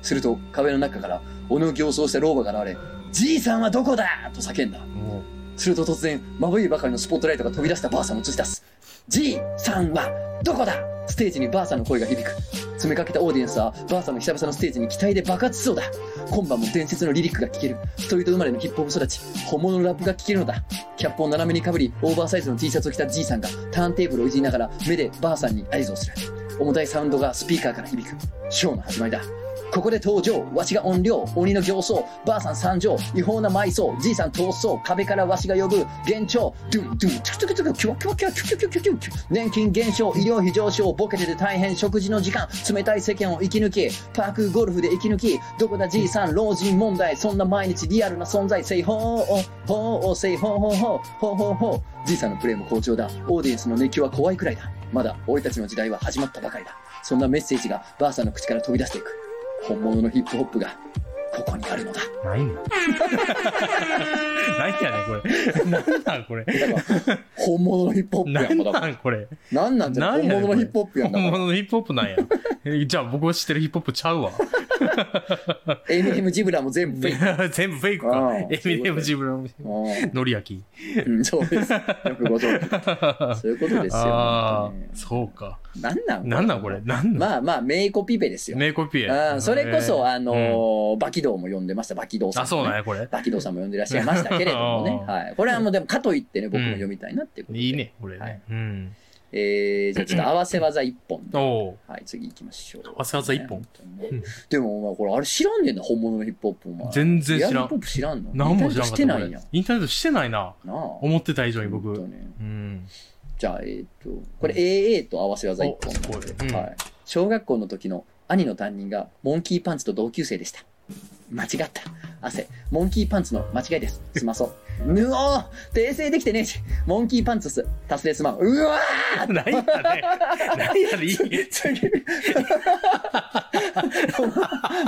すると壁の中から小野形相した老婆が現れ、じいさんはどこだと叫んだ。もすると突然、眩いばかりのスポットライトが飛び出したばあさんを映し出す。じいさんはどこだステージにばあさんの声が響く。詰めかけたオーディエンスは、ばあさんの久々のステージに期待で爆発しそうだ。今晩も伝説のリリックが聴ける。ストリート生まれのヒップホップ育ち、本物のラップが聴けるのだ。キャップを斜めにかぶり、オーバーサイズの T シャツを着たじいさんが、ターンテーブルをいじりながら、目でばあさんに合図をする。重たいサウンドがスピーカーから響く。ショーの始まりだ。ここで登場、わしが音量、鬼の形相、ばあさん参上、違法な埋葬、じいさん逃走、壁からわしが呼ぶ、幻聴、ドゥンドゥン、トゥクトゥクトゥク、キュワキュワキュワ、キュキュキュキュキュキュ、年金減少、医療費上昇、ボケてて大変、食事の時間、冷たい世間を生き抜き、パークゴルフで生き抜き、どこだじいさん、老人問題、そんな毎日リアルな存在、 say ho、ho、say ho ho ho、ho ho ho、じいさんのプレイも好調だ、オーディエンスの熱狂は怖いくらいだ。まだ、俺たちの時代は始まったばかりだ。そんなメッセージがばあさんの口から飛び出していく。本物のヒップホップが、ここにあるのだ。う、ないの何やね [LAUGHS] ん、これ。なんなん、これ。本物のヒップホップやなんんもんだから。なん、これ。なんなんじゃねん本物のヒップホップやんだ本。物のヒップホップなんや。えじゃあ僕が知ってるヒップホップちゃうわ。エミネム・ジブラも全部フェイク。[LAUGHS] 全部フェイクあかあ。エミネム自分のうんのり焼き。うん、そうです。よくご存知。そういうことですよ。そうか。なんなんなんなんこれ？まあまあ、名コピペですよ。メイコピエ。うんそれこそ、あのバキドウも呼んでました、バキドウさん、あ、そうなんや、これ。バキドウさんも呼んでらっしゃいましたけれどもね。あはい。これはもう、でも、かといってね、僕も読みたいなっていうことで。いいね、これはいね。うん。えー、じゃあちょっと [CLEARS THROAT] 合わせ技一本で。はい、次行きましょう。合わせ技一本？ね。でも、お前、これ、あれ知らんねんな、本物のヒップホップ、お前。全然知らんヒップホップ知らんの？何も知らんかった。インターネットしてないんや。インターネットしてないな。なあ。思ってた以上に僕。ねん。じゃあ、えーっと、これ AA と合わせ技一本うんで、はい。小学校の時の兄の担任がモンキーパンツと同級生でした。間違った。汗。モンキーパンツの間違いです。すまそう。ぬおー訂正できてねえし。モンキーパンツっす。達成すまん。うわー何やねん。何やねん。いい次。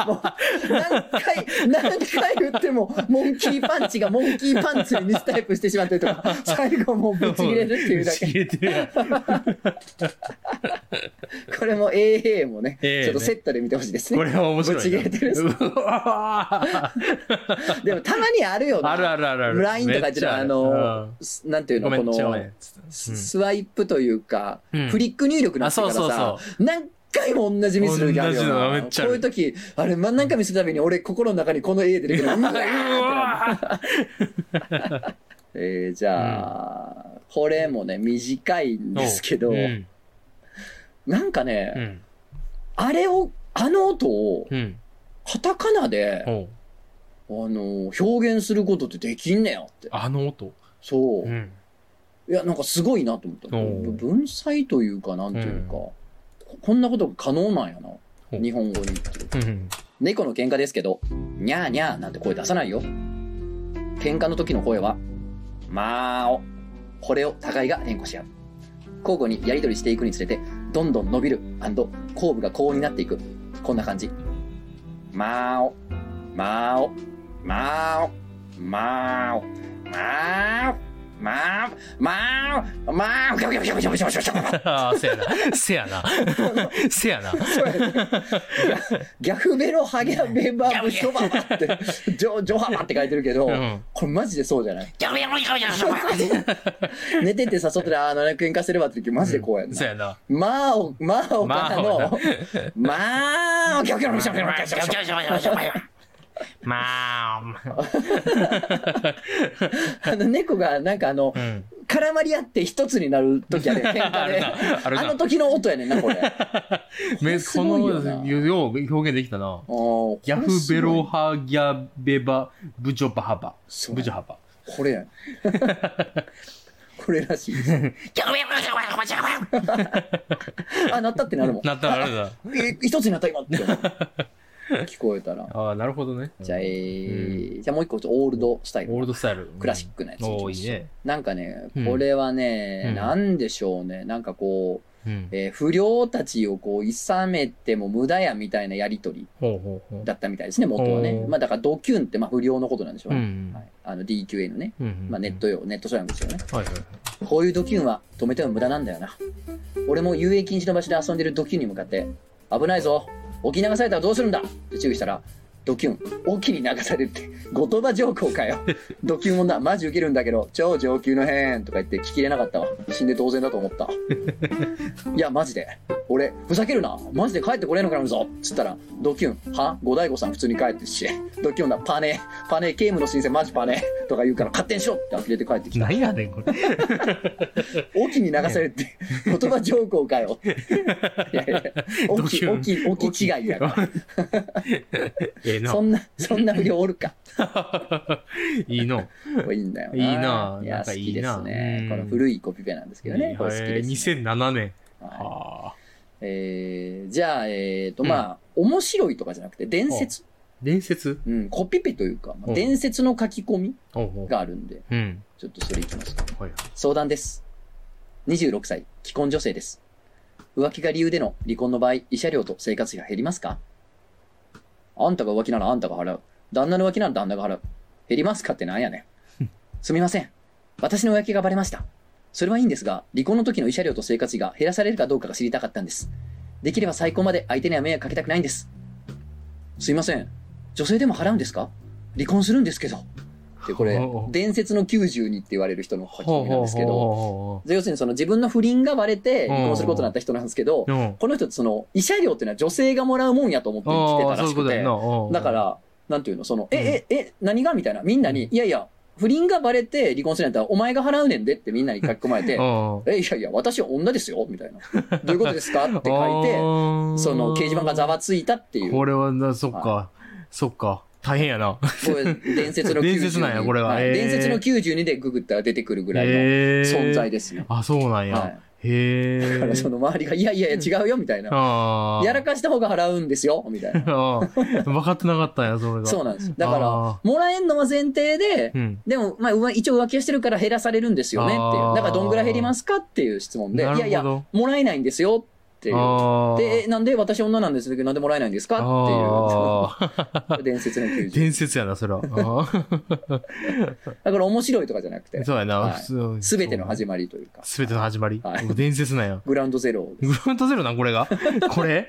もう何回、何回言っても、モンキーパンチがモンキーパンツにミスタイプしてしまったりとか、最後もうぶち切れるっていうだけ。これも AA もね、ちょっとセットで見てほしいですね。これは面白いな。ぶち切れてるでもたまにあるよな。あるあるあるある。LINE とか言ってるあめっちゃる。の、すなんていうの、この、ね。ススワイプというか、うん。フリック入力になってからさそう、何回も同じミスる時あこういう時、あれ、ま何回ミスるたびに俺心の中にこの A 出てくる。うわ [LAUGHS] えー、じゃあ、これもね、短いんですけど、うん。なんかね、うん。あれを、あの音を、うん。カタカナで、の、表現することってできんねやって。あの音。そう。うん。いや、なんかすごいなと思った。文才というか、なんていうか、ここんなことが可能なんやな。う日本語にって。うん。猫の喧嘩ですけど、にゃーにゃーなんて声出さないよ。喧嘩の時の声は、まーお。これを互いが連呼し合う。交互にやり取りしていくにつれて、どんどん伸びる後部が高音になっていく。こんな感じ。まーお、まーお、ま [LAUGHS] ーお、まーお、まーお、まーお、まーお、まーお、ギャブギャブギャブギャブギャブギャブギャブああ、せやな。せやな。[LAUGHS] せやな。そうやねギャフベロハギャベバブショババって、[LAUGHS] ジョ、ジョハバって書いてるけど、うん。これマジでそうじゃない？寝てて誘ってあの、喧嘩すればって時マジでこうやんな。せやな。まあお、まあおからまあの、まあ。お、ギャフギャフギャフギャフギャフギャフギャフまあ、あの猫がなんかあのう、ん。絡まり合って一つになる時あるや [LAUGHS] ん喧嘩で。あの。時の音やねんな、これ。[LAUGHS] めすこのごいよう表現できたな。ギャフベロハギャベバブジョバハバ。ブジョハバ。これやん。[LAUGHS] これらしいです。あ、なったってなるもん。なったらあれだ。え、一つになった今って。[LAUGHS] 聞こえたら。ああ、なるほどね。じゃあ、えー、じゃあもう一個、オールドスタイル。オールドスタイル。クラシックなやつおーいいね。なんかねうん、これはね、うんなんでしょうね。なんかこう、うん。えー不良たちをこう、諌めても無駄やみたいなやりとりほうほうほう。だったみたいですね、元はねお。ーまあだからドキュンってまあ不良のことなんでしょうね。うんはい、あの DQA のね。うんうん。まあネット用、ネットスラングですよね。はいはい。こういうドキュンは止めても無駄なんだよな。俺も遊泳禁止の場所で遊んでるドキュンに向かって、危ないぞ沖縄されたらどうするんだ？って注意したら、ドキュン、沖に流されるって、言葉上皇かよ。[LAUGHS] ドキュンもな、マジウケるんだけど、超上級の変とか言って聞きれなかったわ。死んで当然だと思った。いや、マジで。俺、ふざけるな。マジで帰ってこれんのかなぞ。つったら、ドキュン、は？五大悟さん普通に帰ってるし、ドキュンだ、パネ、パネ、刑務の申請マジパネ、とか言うから勝手にしろって呆れて帰ってきた。何やねん、これ。沖に流されるって、言葉上皇かよ。[LAUGHS] いやいや、沖、ドキュン沖、沖違いやから。[LAUGHS] ええなそ。んな、そんな不良おるか。[LAUGHS] いいの。いいんだよな。いいないや、好きでいいなすねう。んこの古いコピペなんですけどね。これ好きえーです、ね。2007年。はあ。えー、じゃあ、えっと、うんまあ、面白いとかじゃなくて、伝説。伝説？うん、コピペというか、伝説の書き込みがあるんで、うん。ちょっとそれいきますか。はい。相談です。26歳、既婚女性です。浮気が理由での離婚の場合、慰謝料と生活費が減りますか？あんたが浮気ならあんたが払う。旦那の浮気なら旦那が払う。減りますかってなんやねん。すみません。私の浮気がバレました。それはいいんですが、離婚の時の慰謝料と生活費が減らされるかどうかが知りたかったんです。できれば最高まで相手には迷惑かけたくないんです。すいません。女性でも払うんですか？離婚するんですけど。で、これ伝説の92って言われる人の書き込みなんですけど、要するにその自分の不倫がバレて離婚することになった人なんですけど、うん。この人ってその慰謝料っていうのは女性がもらうもんやと思って生きてたらしくて、だか、ら、なんていうの、その、うんえ、え、え、何がみたいな、みんなに、いやいや、不倫がバレて離婚するんやったらお前が払うねんでってみんなに書き込まれて、うん。え、いやいや、私は女ですよみたいな。どういうことですかって書いて、[LAUGHS] その掲示板がざわついたっていう。これはな、そっか。そっか。大変やな。これ伝説の92。[LAUGHS] 伝説なんやこれははいへー伝説の92でググったら出てくるぐらいの。存在ですね。あ、そうなんや。はい。へえ。だからその周りが、いやいやいや違うよみたいな。ああ。やらかした方が払うんですよみたいな。[LAUGHS] ああ。分かってなかったんや、それが。そうなんです。だからあ、もらえんのは前提でう、ん。でも、まあ、浮一応浮気してるから減らされるんですよねっていう。だからどんぐらい減りますかっていう質問で、いやいや、もらえないんですよって。で、えなんで私女なんですけど、なんでもらえないんですかあっていう。伝説の90。伝説やな、それは。[LAUGHS] あだから面白いとかじゃなくて、あそうやな。すべての始まりというか、すべての始まり。はい伝説なんや。グラウンドゼログラウンドゼロなん、これが？[LAUGHS] これ？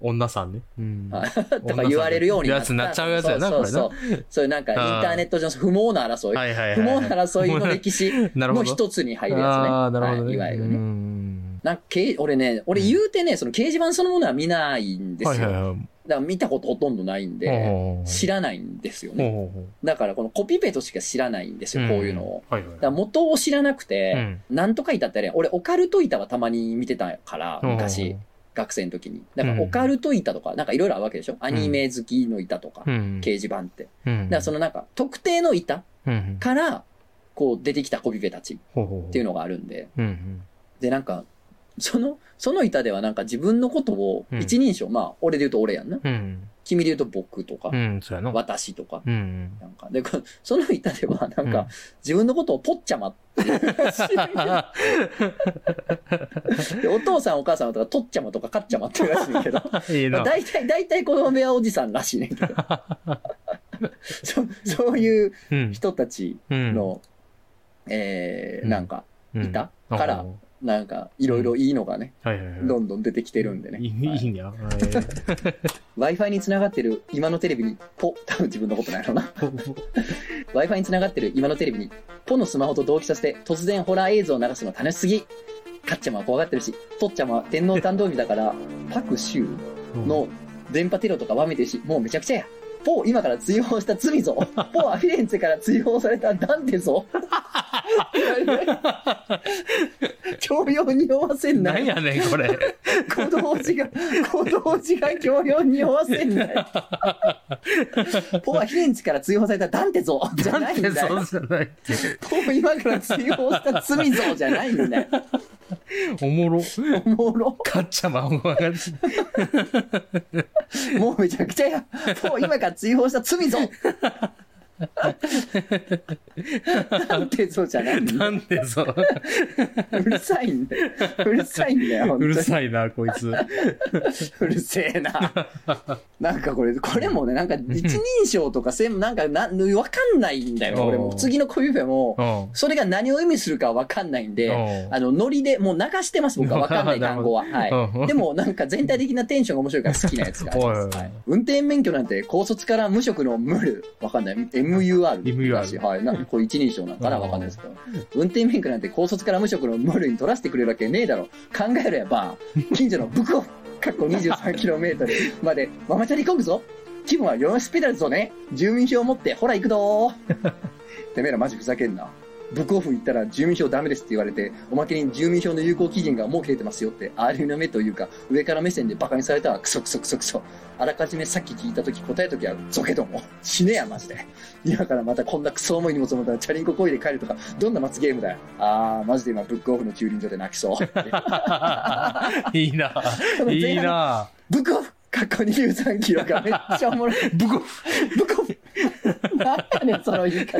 女さんね。うん。はいとか言われるようになった。やつになっちゃうやつやなそうそうそう。いうなんかインターネット上の不毛な争い、はいはいはい。不毛な争いの歴史の [LAUGHS] 一つに入るやつね。ああ、なるほどいいわゆるうね。んなんかけい俺ね、俺言うてね、その掲示板そのものは見ないんですよ。はいはいはい。だから見たことほとんどないんで、知らないんですよね。だからこのコピペとしか知らないんですよ、こういうのを。。はいはいだから元を知らなくうて、んなんとか板ってね、俺オカルト板はたまに見てたから、昔、学生の時に。だからオカルト板とか、なんかいろいろあるわけでしょ？アニメ好きの板とか、うん。掲示板って。うん。だからそのなんか特定の板うん。から、こう出てきたコピペたちっていうのがあるんで、うんうん。で、なんか、その、その板ではなんか自分のことをうん一人称、まあ、俺で言うと俺やんな。うん。君で言うと僕とか、うん。私とか。うん。なんか、で、こその板ではなんか、うん自分のことをポッチャマって [LAUGHS] でお父さんお母さんとかトッチャマとかカッチャマって言うらしいけど、[LAUGHS] いいな。大体、大体子供部屋おじさんらしいねんけど。[LAUGHS] そそういううん。人たちうん、の、えーうんなんか、うんいたからなんか、いろいろいいのがね、はいはいはい。どんどん出てきてるんでね。いいはいんや。Wi-Fi につながってる今のテレビに、ポ、多分自分のことないのな。[LAUGHS] Wi-Fi につながってる今のテレビに、ポのスマホと同期させて、突然ホラー映像を流すの楽しすぎ。カッチャマは怖がってるし、トッチャマは天皇誕生日だから、パクシューの電波テロとかわめてるし、もうめちゃくちゃや。ポー今から追放した罪ぞ。[LAUGHS] ポーはフィレンツェから追放されたダンテぞ。[LAUGHS] 教養に酔わせんな何い。やねん、これ。小道寺が、小道寺が教養に酔わせんない。[LAUGHS] ポーはフィレンツェから追放されたダンテぞ。じゃないんだよで。そうじゃない。ポー今から追放した罪ぞじゃないんだよ。おもろ。おもろ。カッチャマンはもうめちゃくちゃや。ポー今から追放した罪ぞ。なんてぞじゃないんだよなんでそう？うるさいんだよ。うるさいんだよ、本当うにるさいな、こいつ。うるせえな。なんかこれ、これもね、なんか一人称とかせん、なんかな、わかんないんだよ、おう俺も。次の小指もう、ん。それが何を意味するかわかんないんで、うんあの、ノリでもう流してます、僕は [LAUGHS] わかんない単語は。うんはい。でもなんか全体的なテンションが面白いから好きなやつがあります。[LAUGHS] おいおいおいはい運転免許なんて高卒から無職のムル、わかんない。MUR。MUR はい。なこれ一人称なんかなわかんないですけど。運転免許なんて高卒から無職のムルに取らせてくれるわけねえだろ。考えろやば。近所のブクオフ、かっこ 23km までママチャリこぐぞ。気分は4スペダルぞね。住民票持って、ほら行くどー。てめえらマジふざけんな。ブックオフ行ったら住民票ダメですって言われて、おまけに住民票の有効期限がもう切れてますよって、ありの目というか、上から目線でバカにされたらクソクソクソクソ。あらかじめさっき聞いた時答えときは、ゾケども。死ねや、マジで。今からまたこんなクソ重い荷物を持ったらチャリンコこいで帰るとか、どんな罰ゲームだよ。あー、マジで今ブックオフの駐輪場で泣きそう。[LAUGHS] いいな。[LAUGHS] いいな。ブックオフかっこ23キロがめっちゃおもろい。ブ [LAUGHS] コブックオフ [LAUGHS] なんやねん、その言い方。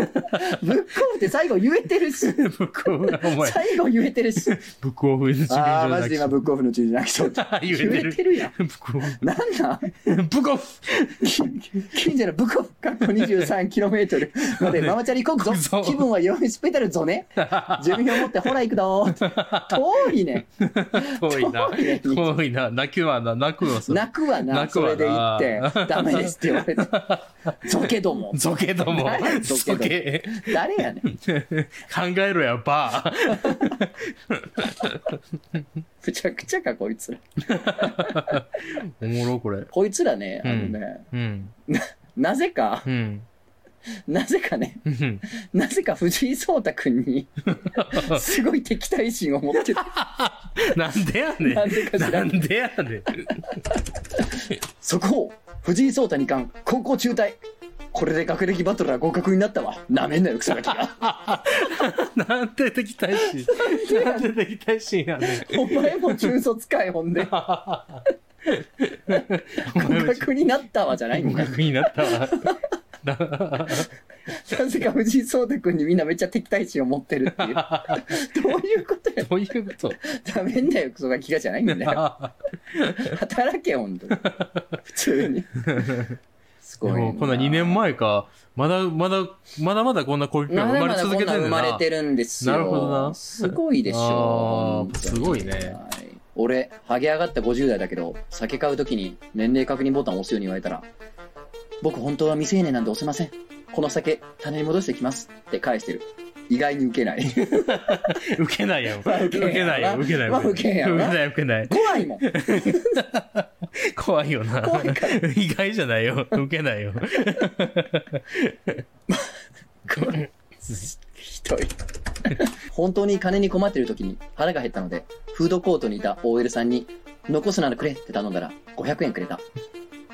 ブックオフって最後言えてるし。[LAUGHS] ブコお前、最後言えてるし。ブコオフの駐輪ああ、場マジで今ブックオフの駐輪場泣きそう。言えてる言えてるやん。ブコオフ。なんなん？ブコオフ近所のブックオフかっこ 23km までママチャリこぐぞこぐぞ気分は4スペダルぞね住民票持ってほら行くど遠いね遠いな。遠いな。泣くわな。泣くわ。泣くわなそれで言ってダメですって言われて [LAUGHS] ゾケどもゾケども何や。ゾゾケケ。誰やねん [LAUGHS] 考えろや、バむ [LAUGHS] ちゃくちゃかこいつらー。[LAUGHS] おもろ、これ。こいつらねあうんのね、うん。なぜかうん。なぜかねうんなぜか藤井聡太君にすごい敵対心を持っててなんでやねん。なんでか知らなんんでやねん。速報藤井聡太二冠高校中退これで学歴バトラー合格になったわ。なめんなよ草垣が。[LAUGHS] なんで敵対心。[LAUGHS] なんで敵対心やねん。お前も中卒かいほんで。[LAUGHS] 合格になったわじゃないんだよ合格になったわ。ななぜか藤井聡太君にみんなめっちゃ敵対心を持ってるっていう。どういうことや。どういうこと？なめんなよクソガキがじゃないんだよ。働けほんとに。普通にすごいもこんな2年前か。まだまだ、まだまだこんなコピペが生まれ続けてるんだな。んな生まれてるんですよ。なるほどなすごいでしょ。あー本当にすごいねはい俺、ハゲ上がった50代だけど、酒買うときに年齢確認ボタンを押すように言われたら、僕本当は未成年なんで押せません。この酒、種に戻してきます。って返してる。意外に受けない。[LAUGHS] 受けないよ。まあ受受けないよ。受けないよ。まあ受けない、受けない。怖いもん。[LAUGHS] 怖いよな。意外じゃないよ。受けないよ。ひどい。本当に金に困ってる時に腹が減ったので、フードコートにいた OL さんに、残すならくれって頼んだら500円くれた。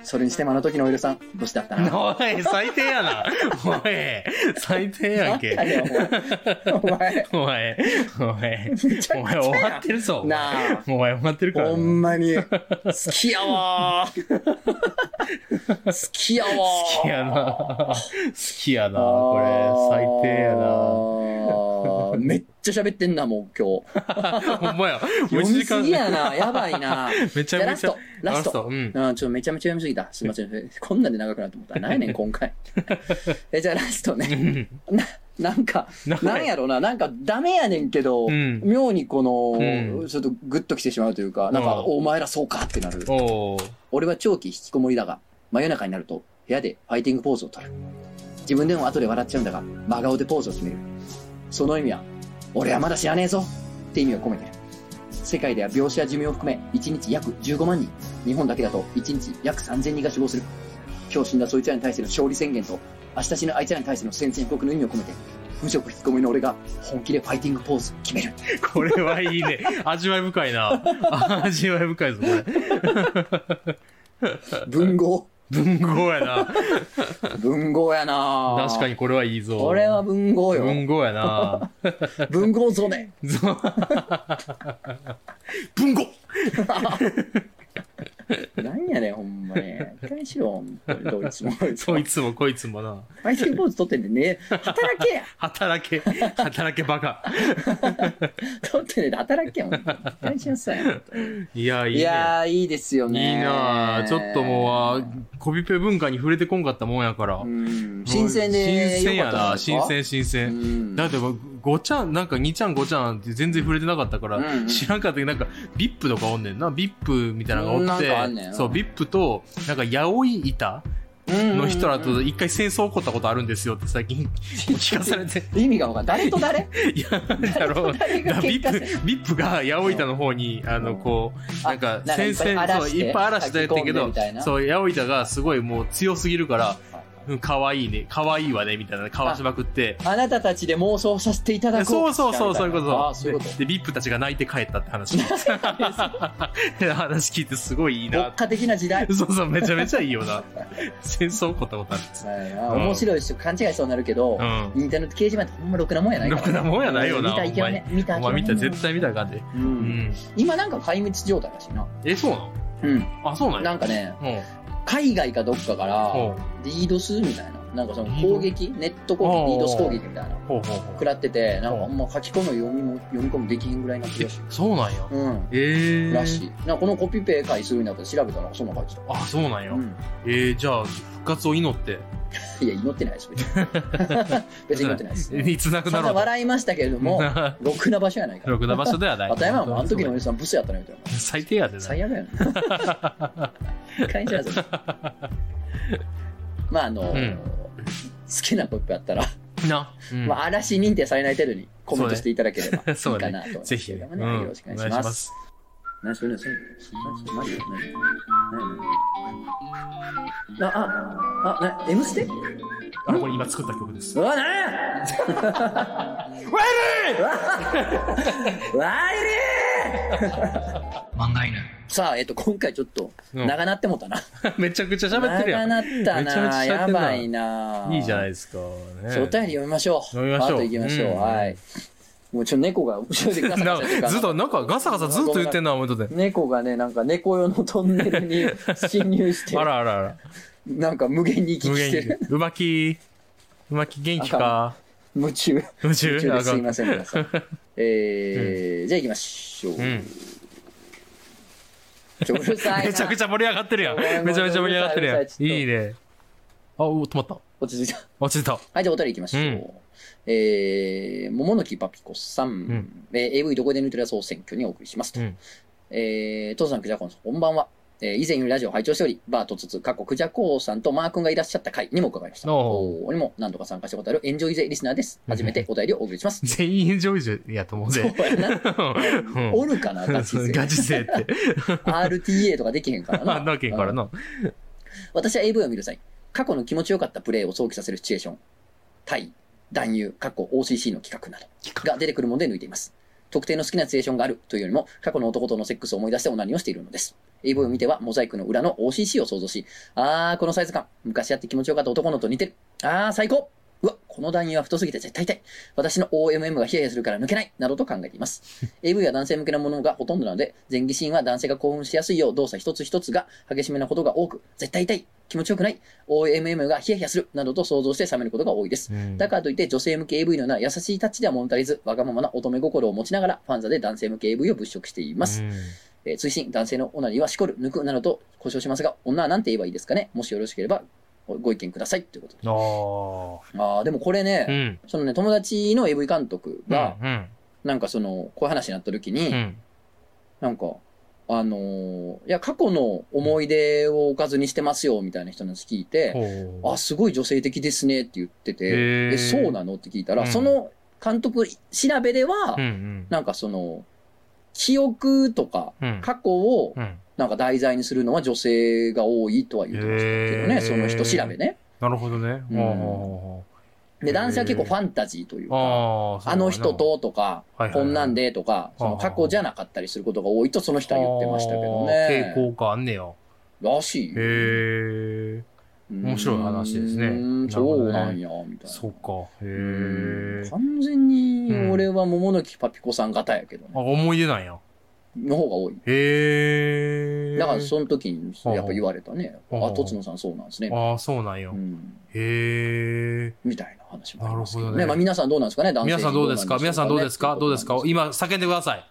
それにしてもあの時のお色さん、武士だったな。おい、最低やな。おい、最低やんけ。お前。お前。お前、お前、終わってるぞ。なあ。お前終わってるからほな。んまに。好きやわー。[LAUGHS] 好きやわー。好きやな。好きやな。これ、最低やな。な。[LAUGHS] めっちゃ喋ってんな、もう今日。[LAUGHS] ほんまや。[LAUGHS] 読みす一時間ぎやな。やばいな。めちゃめちゃじゃあラスト。。ラスト。うん。うん、ちょっとめちゃめちゃ読みすぎた。すいません。こんなんで長くなると思ったら、何やねん、今回。え、じゃあラストね。な、なんか、なんや？ろな、なんかダメやねんけど、うん妙にこの、うんちょっとグッときてしまうというか、なんか、うんお前らそうかってなる。俺は長期引きこもりだが、真夜中になると部屋でファイティングポーズを取る。自分でも後で笑っちゃうんだが、真顔でポーズを決める。その意味は、俺はまだ知らねえぞって意味を込めてる。世界では病死や寿命を含め、1日約15万人。日本だけだと1日約3000人が死亡する。今日死んだそいつらに対しての勝利宣言と、明日死ぬあいつらに対しての宣戦布告の意味を込めて、無職引きこもりの俺が本気でファイティングポーズを決める。これはいいね。味わい深いな。味わい深いぞ、これ。文豪。文豪やな。文豪やな確かに。これはいいぞ。これは文豪よ。文豪やな。文豪ぞね。ぞ文豪 [LAUGHS] なんやねん、ほんまに。一回にしろ、ほんとにどいつもこいつも。そいつもこいつもな。ファイティングポーズ取ってんでね、働けや [LAUGHS] 働け、働けバカ。[LAUGHS] 取ってんで働けや、ほんとに一回にしなさい。いや、いいいね。やー、いいですよね。いいなあちょっともうあ、コピペ文化に触れてこんかったもんやから。うん、新鮮で新鮮やな。新鮮、新鮮。うんだって、ごちゃん、なんか2ちゃん5ちゃんって全然触れてなかったから、うんうん知らんかったけど、なんか、ビップとかおんねんな。ビップみたいなのがおっなんかあんねて、んそう、ビップと、なんか、八百い板の人らと一回戦争起こったことあるんですよって最近聞かされて。意味が分かんない。誰と誰？いや、だろう。ビップビップが八百板の方に、あの、こう、なんか、戦線、そう、荒らしていっぱい嵐してやってんけどそう、八百板がすごいもう強すぎるから、うん、可愛いね、可愛いわね、みたいな、かわしまくって。あなたたちで妄想させていただこう。そうそうそう、そういうこと。あ、そういうことで。で、ビップたちが泣いて帰ったって話。話聞いてすごいいいな。国家的な時代。そうそう、めちゃめちゃいいよな。戦争起こったことあるんです。はいあ面白いし、勘違いしそうになるけど、うん。インターネット掲示板ってほんまろくなもんやないろくなもんやないよな見たいけどね。見たお前見たら絶対。対見たかんで。う。うんん。今なんか壊滅状態らしいな。え、そうなの？うん。あ、そうなんや。なんかね、うん。海外かどっかからリードスみたいな。なんかその攻撃、ネット攻撃、リードス攻撃みたいな。食らってて、なんかほうほんま書き込む読みも、読み込むできひんぐらいになってるらしい。そうなんや。うん。ええー。らしい。なんかこのコピペ回するんだって調べたらそんな感じだ。あ、そうなんや。うん。えー、じゃあ、復活を祈って。いや、祈ってないです、別に。[LAUGHS] 別に祈ってないです。[LAUGHS] いつなくなろう笑いましたけれども、[LAUGHS] ろくな場所やないから。ろくな場所ではない。あたやまもあの時のおじさんブスやったのみたいな。最低やでな。最悪やねん。会社やぞ。まああの、ん。好きなポップやったら、な。うん。まあ嵐認定されない程度にコメントしていただければいいかなと。思いますぜひ、けどもうんねよろしくお願いします。。何それ何それ何マリオ何何あ、あ、あ、な、M ステ？あ、これ今作った曲です。うわ、なやワイリー漫画犬。さあ、えっと、今回ちょっと、うん長なってもたな。[LAUGHS] めちゃくちゃ喋ってるやん。長なっためちゃめちゃな。喋ってんなやばいな。いいじゃないですか。お便り読みましょう。読みましょうパッと行きましょう。うんはい。もうちょ、猫が後ろでガサガサしてるなずっと、なんかガサガサずっと言ってんな、思うとって。猫がね、なんか猫用のトンネルに [LAUGHS] 侵入して、あらあらあら。なんか無限に行き無限に来してる。。うまき、うまき元気か。夢中。夢夢中中ですいません、皆さん。[LAUGHS] えー、じゃあ行きましょう。うんちょうるさいな。めちゃくちゃ盛り上がってるやん。ごめちゃめちゃ盛り上がってるやん。いいいいね。あ、お、止まった。落ち着いた。落ち着いた。はい、じゃあお便り行きましょう。うんえー、桃の木パピコさん、んえー AV どこで抜いてる総選挙にお送りしますと。うんえー、さん、クジャコンさん、こんばんは。えー以前よりラジオを拝聴しており、バートツツ、過去クジャコウさんとマー君がいらっしゃった回にも伺いました。おにも何度か参加したことあるエンジョイゼリスナーです。初めてお便りをお送りします。[LAUGHS] 全員上位やと思うそうぜ。やな。うんおるかな、ガチ勢。[LAUGHS] ガチ勢って。RTA とかできへんからな。なわけんからな。私は AV を見る際、過去の気持ちよかったプレーを想起させるシチュエーション、対、男優、過去 OCC の企画などが出てくるもので抜いています。特定の好きなシチュエーションがあるというよりも、過去の男とのセックスを思い出してオナニーをしているのです。AV を見ては、モザイクの裏の OCC を想像し、あー、このサイズ感、昔やって気持ちよかった男のと似てる。あー、最高この男優は太すぎて絶対痛い。私の OMM がヒヤヒヤするから抜けない。などと考えています。[LAUGHS] AV は男性向けなものがほとんどなので、前期シーンは男性が興奮しやすいよう動作一つ一つが激しめなことが多く、絶対痛い。気持ちよくない。OMM がヒヤヒヤする。などと想像して冷めることが多いです。うんだからといって女性向け AV のような優しいタッチでは物足りず、わがままな乙女心を持ちながら、ファンザで男性向け AV を物色しています。うんえー追伸、男性のオナニーはしこる、抜くなどと故障しますが、女は何て言えばいいですかねもしよろしければ、ご意見くださいということで。あああ、でもこれね、あ。うん。そのね、友達の AV 監督が、うん。なんかその、こういう話になった時に、うん。なんか、あのーいや、過去の思い出をおかずにしてますよ、みたいな人の話聞いて、ほうあ、すごい女性的ですねって言ってて、え、そうなの？って聞いたら、うんその監督調べでは、うんうん。なんかその、記憶とかうん。過去をうん。なんか題材にするのは女性が多いとは言ってましたけどね、その人調べね。なるほどね。うんほで、男性は結構ファンタジーといううか、あの人ととか、こんなんでとか、その過去じゃなかったりすることが多いとその人は言ってましたけどね。傾向があんねや。らしいよ。へえ。面白い話ですねそうなんや、みたいな。そうか。へえ。うん完全に俺は桃の木パピコさん型やけどね。あ、思い出なんや。の方が多い。へえ。だからその時にやっぱ言われたね。はああ、とつのさんそうなんですね。ああ、そうなんやう。ん。へえ。みたいな話もありますけなるほどねまあ皆さんどうなんですかね？男性皆さんどうですか？皆さんどうですか？どうですか？今今、叫んでください。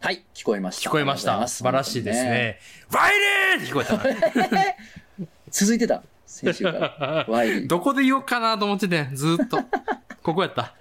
はい、聞こえました。聞こえました。素晴らしいです。ね。ワイリーって聞こえたな。[LAUGHS] 続いてた。先週から。ワイリー。[LAUGHS] どこで言おうかなと思ってて、ずーっと。ここやった。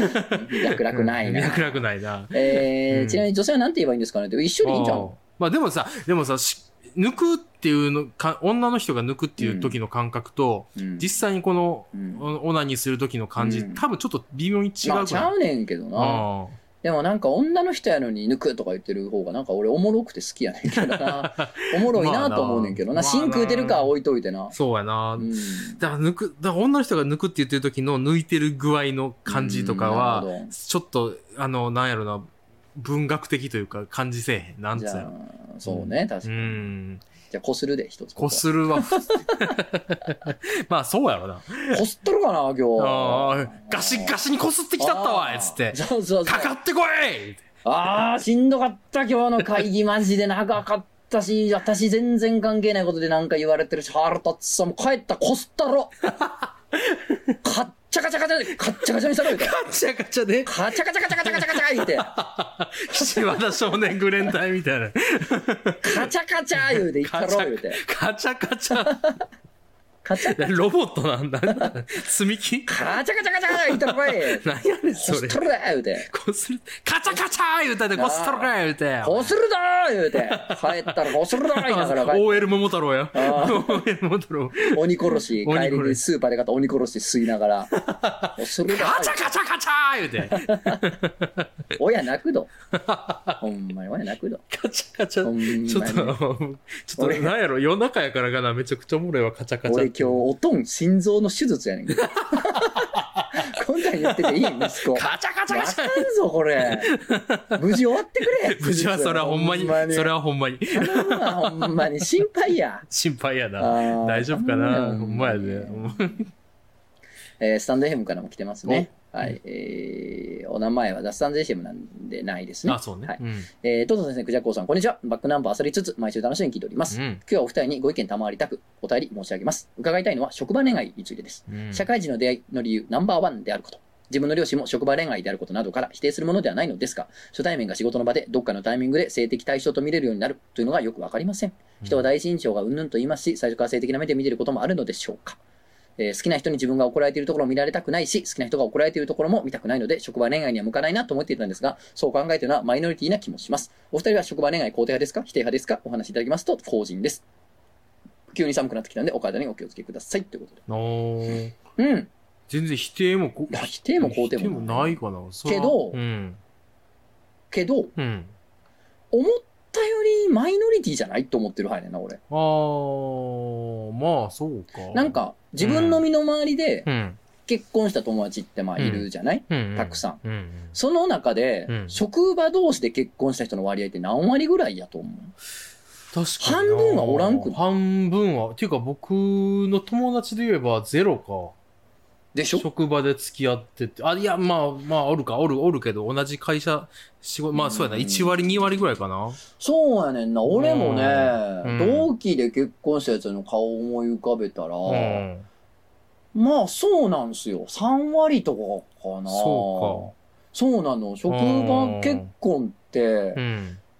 [LAUGHS] 脈絡ないな。脈絡ないな。えーうんちなみに女性は何て言えばいいんですかね？一緒でいいんじゃん。まあでもさ、でもさ、し抜くっていうのか、女の人が抜くっていう時の感覚と、うん実際にこの、うんオナニーする時の感じ、うん多分ちょっと微妙に違うまあ、ちゃうねんけどな。あでもなんか女の人やのに抜くとか言ってる方がなんか俺おもろくて好きやねんけどな。[LAUGHS] おもろいなと思うねんけどな。真空出るかは置いといてなあ。そうやな。うん。だから抜く、だから女の人が抜くって言ってる時の抜いてる具合の感じとかは、ちょっと、あの、なんやろな、文学的というか感じせえへん。なんつうじゃやろ。あ、そうね、確かうに。ん。じゃあ、こするで、一つ。こするは、[LAUGHS] まあそうやろな。こすっとるかな、今日。ああ、ガシガシにこすってきたったわいつって。そうそう。かかってこいああ、しんどかった、今日の会議、マジで長かったし、私全然関係ないことでなんか言われてるし、腹立つさ、もう帰った、こすったろカッ [LAUGHS] チャカチャカチャで、カッチャカチャにしたろ、言うて。ガチャカチャで、カチャカチャカチャカチャカチャカチャ言うて、岸和田少年グレン隊みたいな。カチャカチャ言うて、言ったろ、言うて。カチャカチャ。カチャ、ロボットなんだ。積み木？カチャカチャカチャカチャ言ったろかい。[LAUGHS] なんやねん、こそれすっ。と言うて。こする。カチャカチャ言うたで、こすったろか言うて。こするぞー言うて。帰ったらこするぞー言いながら OL 桃太郎や。あ OL 桃太郎。[LAUGHS] [LAUGHS] 鬼殺し、帰りにスーパーで買った鬼殺し吸いながら、こするぞカチャカチャカチャ言うて。親泣くど。ほんまに親泣くど。カチャカチャ。ちょっと、ちょっと、なんやろ、夜中やからかな、めちゃくちゃおもろいわ、カチャカチャ。俺今日おとん心臓の手術やねんけど。こんなん言ってていい息子。カチャカチャカチャわかんぞ、これ。無事終わってくれ。[LAUGHS] 無事はそれはほんまに、それはほんまに。頼むわほんまに心配や。[LAUGHS] 心配やな。大丈夫かな？ほんまやで。うんえースタンド FM からも来てますね。はい。えーお名前はスタンド FM なんでないですね。あ、そうねはい。。うん。えー、トト先生、クジャコウさん、こんにちは。バックナンバーあさりつつ、毎週楽しみに聞いております。うん今日はお二人にご意見賜りたく、お便り申し上げます。伺いたいのは職場恋愛についてです。うん社会人の出会いの理由ナンバーワンであること。自分の両親も職場恋愛であることなどから否定するものではないのですが、初対面が仕事の場でどっかのタイミングで性的対象と見れるようになるというのがよくわかりません。人は第一印象がうんぬんと言いますし、最初から性的な目で見ていることもあるのでしょうか。えー好きな人に自分が怒られているところを見られたくないし、好きな人が怒られているところも見たくないので、職場恋愛には向かないなと思っていたんですが、そう考えているのはマイノリティな気もします。お二人は職場恋愛肯定派ですか？否定派ですか？お話しいただきますと、法人です。急に寒くなってきたので、お体にお気をつけください。ということで。うん。全然否定も否定も肯定もないかな。けどうん。けど、うん。思ったよりマイノリティじゃないと思ってる派やねんな、俺。あー、まあ、そうか。なん、か、自分の身の回りで、うん。結婚した友達ってまあいるじゃない、うんうんたくさん。うんうん。その中で、うん職場同士で結婚した人の割合って何割ぐらいやと思う？確かにな。半分はおらんくない？半分は。っていうか僕の友達で言えばゼロか。でしょ？職場で付き合ってて。あ、いや、まあ、まあ、おるか、おる、おるけど、同じ会社、仕事、まあ、そうやな。うん1割、2割ぐらいかな。そうやねんな。俺もね、うん同期で結婚したやつの顔を思い浮かべたら、うん。まあそうなんすよ。3割とかかな。そそうなの。職場結婚って。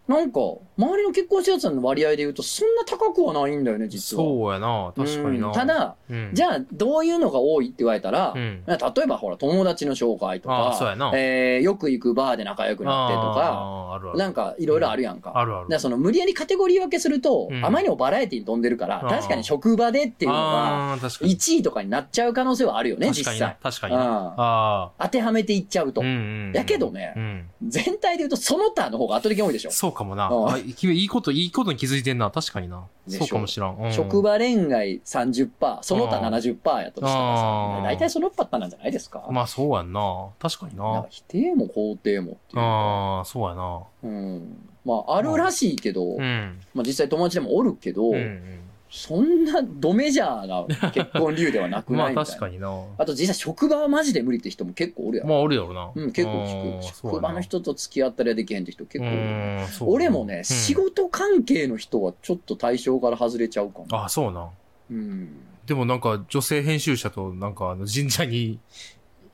なんか、周りの結婚したやつの割合で言うと、そんな高くはないんだよね、実は。そうやな。確かにな。うんた、だ、うん、じゃあ、どういうのが多いって言われたら、うん。例えばほら、友達の紹介とかそうやな、えーよく行くバーで仲良くなってとか、あるある。なんかいろいろあるやんか。あるある。その無理やりカテゴリー分けすると、うんあまりにもバラエティに飛んでるから、確かに職場でっていうのが、ああ、確かに。1位とかになっちゃう可能性はあるよね、実際。。確かにああ。当てはめていっちゃうと。うんうん。やけどねうん。全体で言うとその他の方が圧倒的に多いでしょ。そうかもな。いいこと、いいことに気づいてんな。確かにな。そうかもしらん。うん職場恋愛30%、その他あー70%やとしたらさ、大体そのパターンなんじゃないですか？まあ、そうやんな。確かになな。否定も肯定もっていうか。ああ、そうやな。うん。まあ、あるらしいけど、うん。まあ実際友達でもおるけど、うんうん。そんなドメジャーな結婚理由ではなくまあないみたいな。[LAUGHS] 確かにな。あと実際職場はマジで無理って人も結構おるやん。まあ、おるやろな。うん、結構あ聞く。ー職場の。人と付き合ったりはできへんって人結構おる。俺もね、仕。事関係の人はちょっと対象から外れちゃうかも。あ、そうな。うん。でもなんか、女性編集者となんか、あの、神社に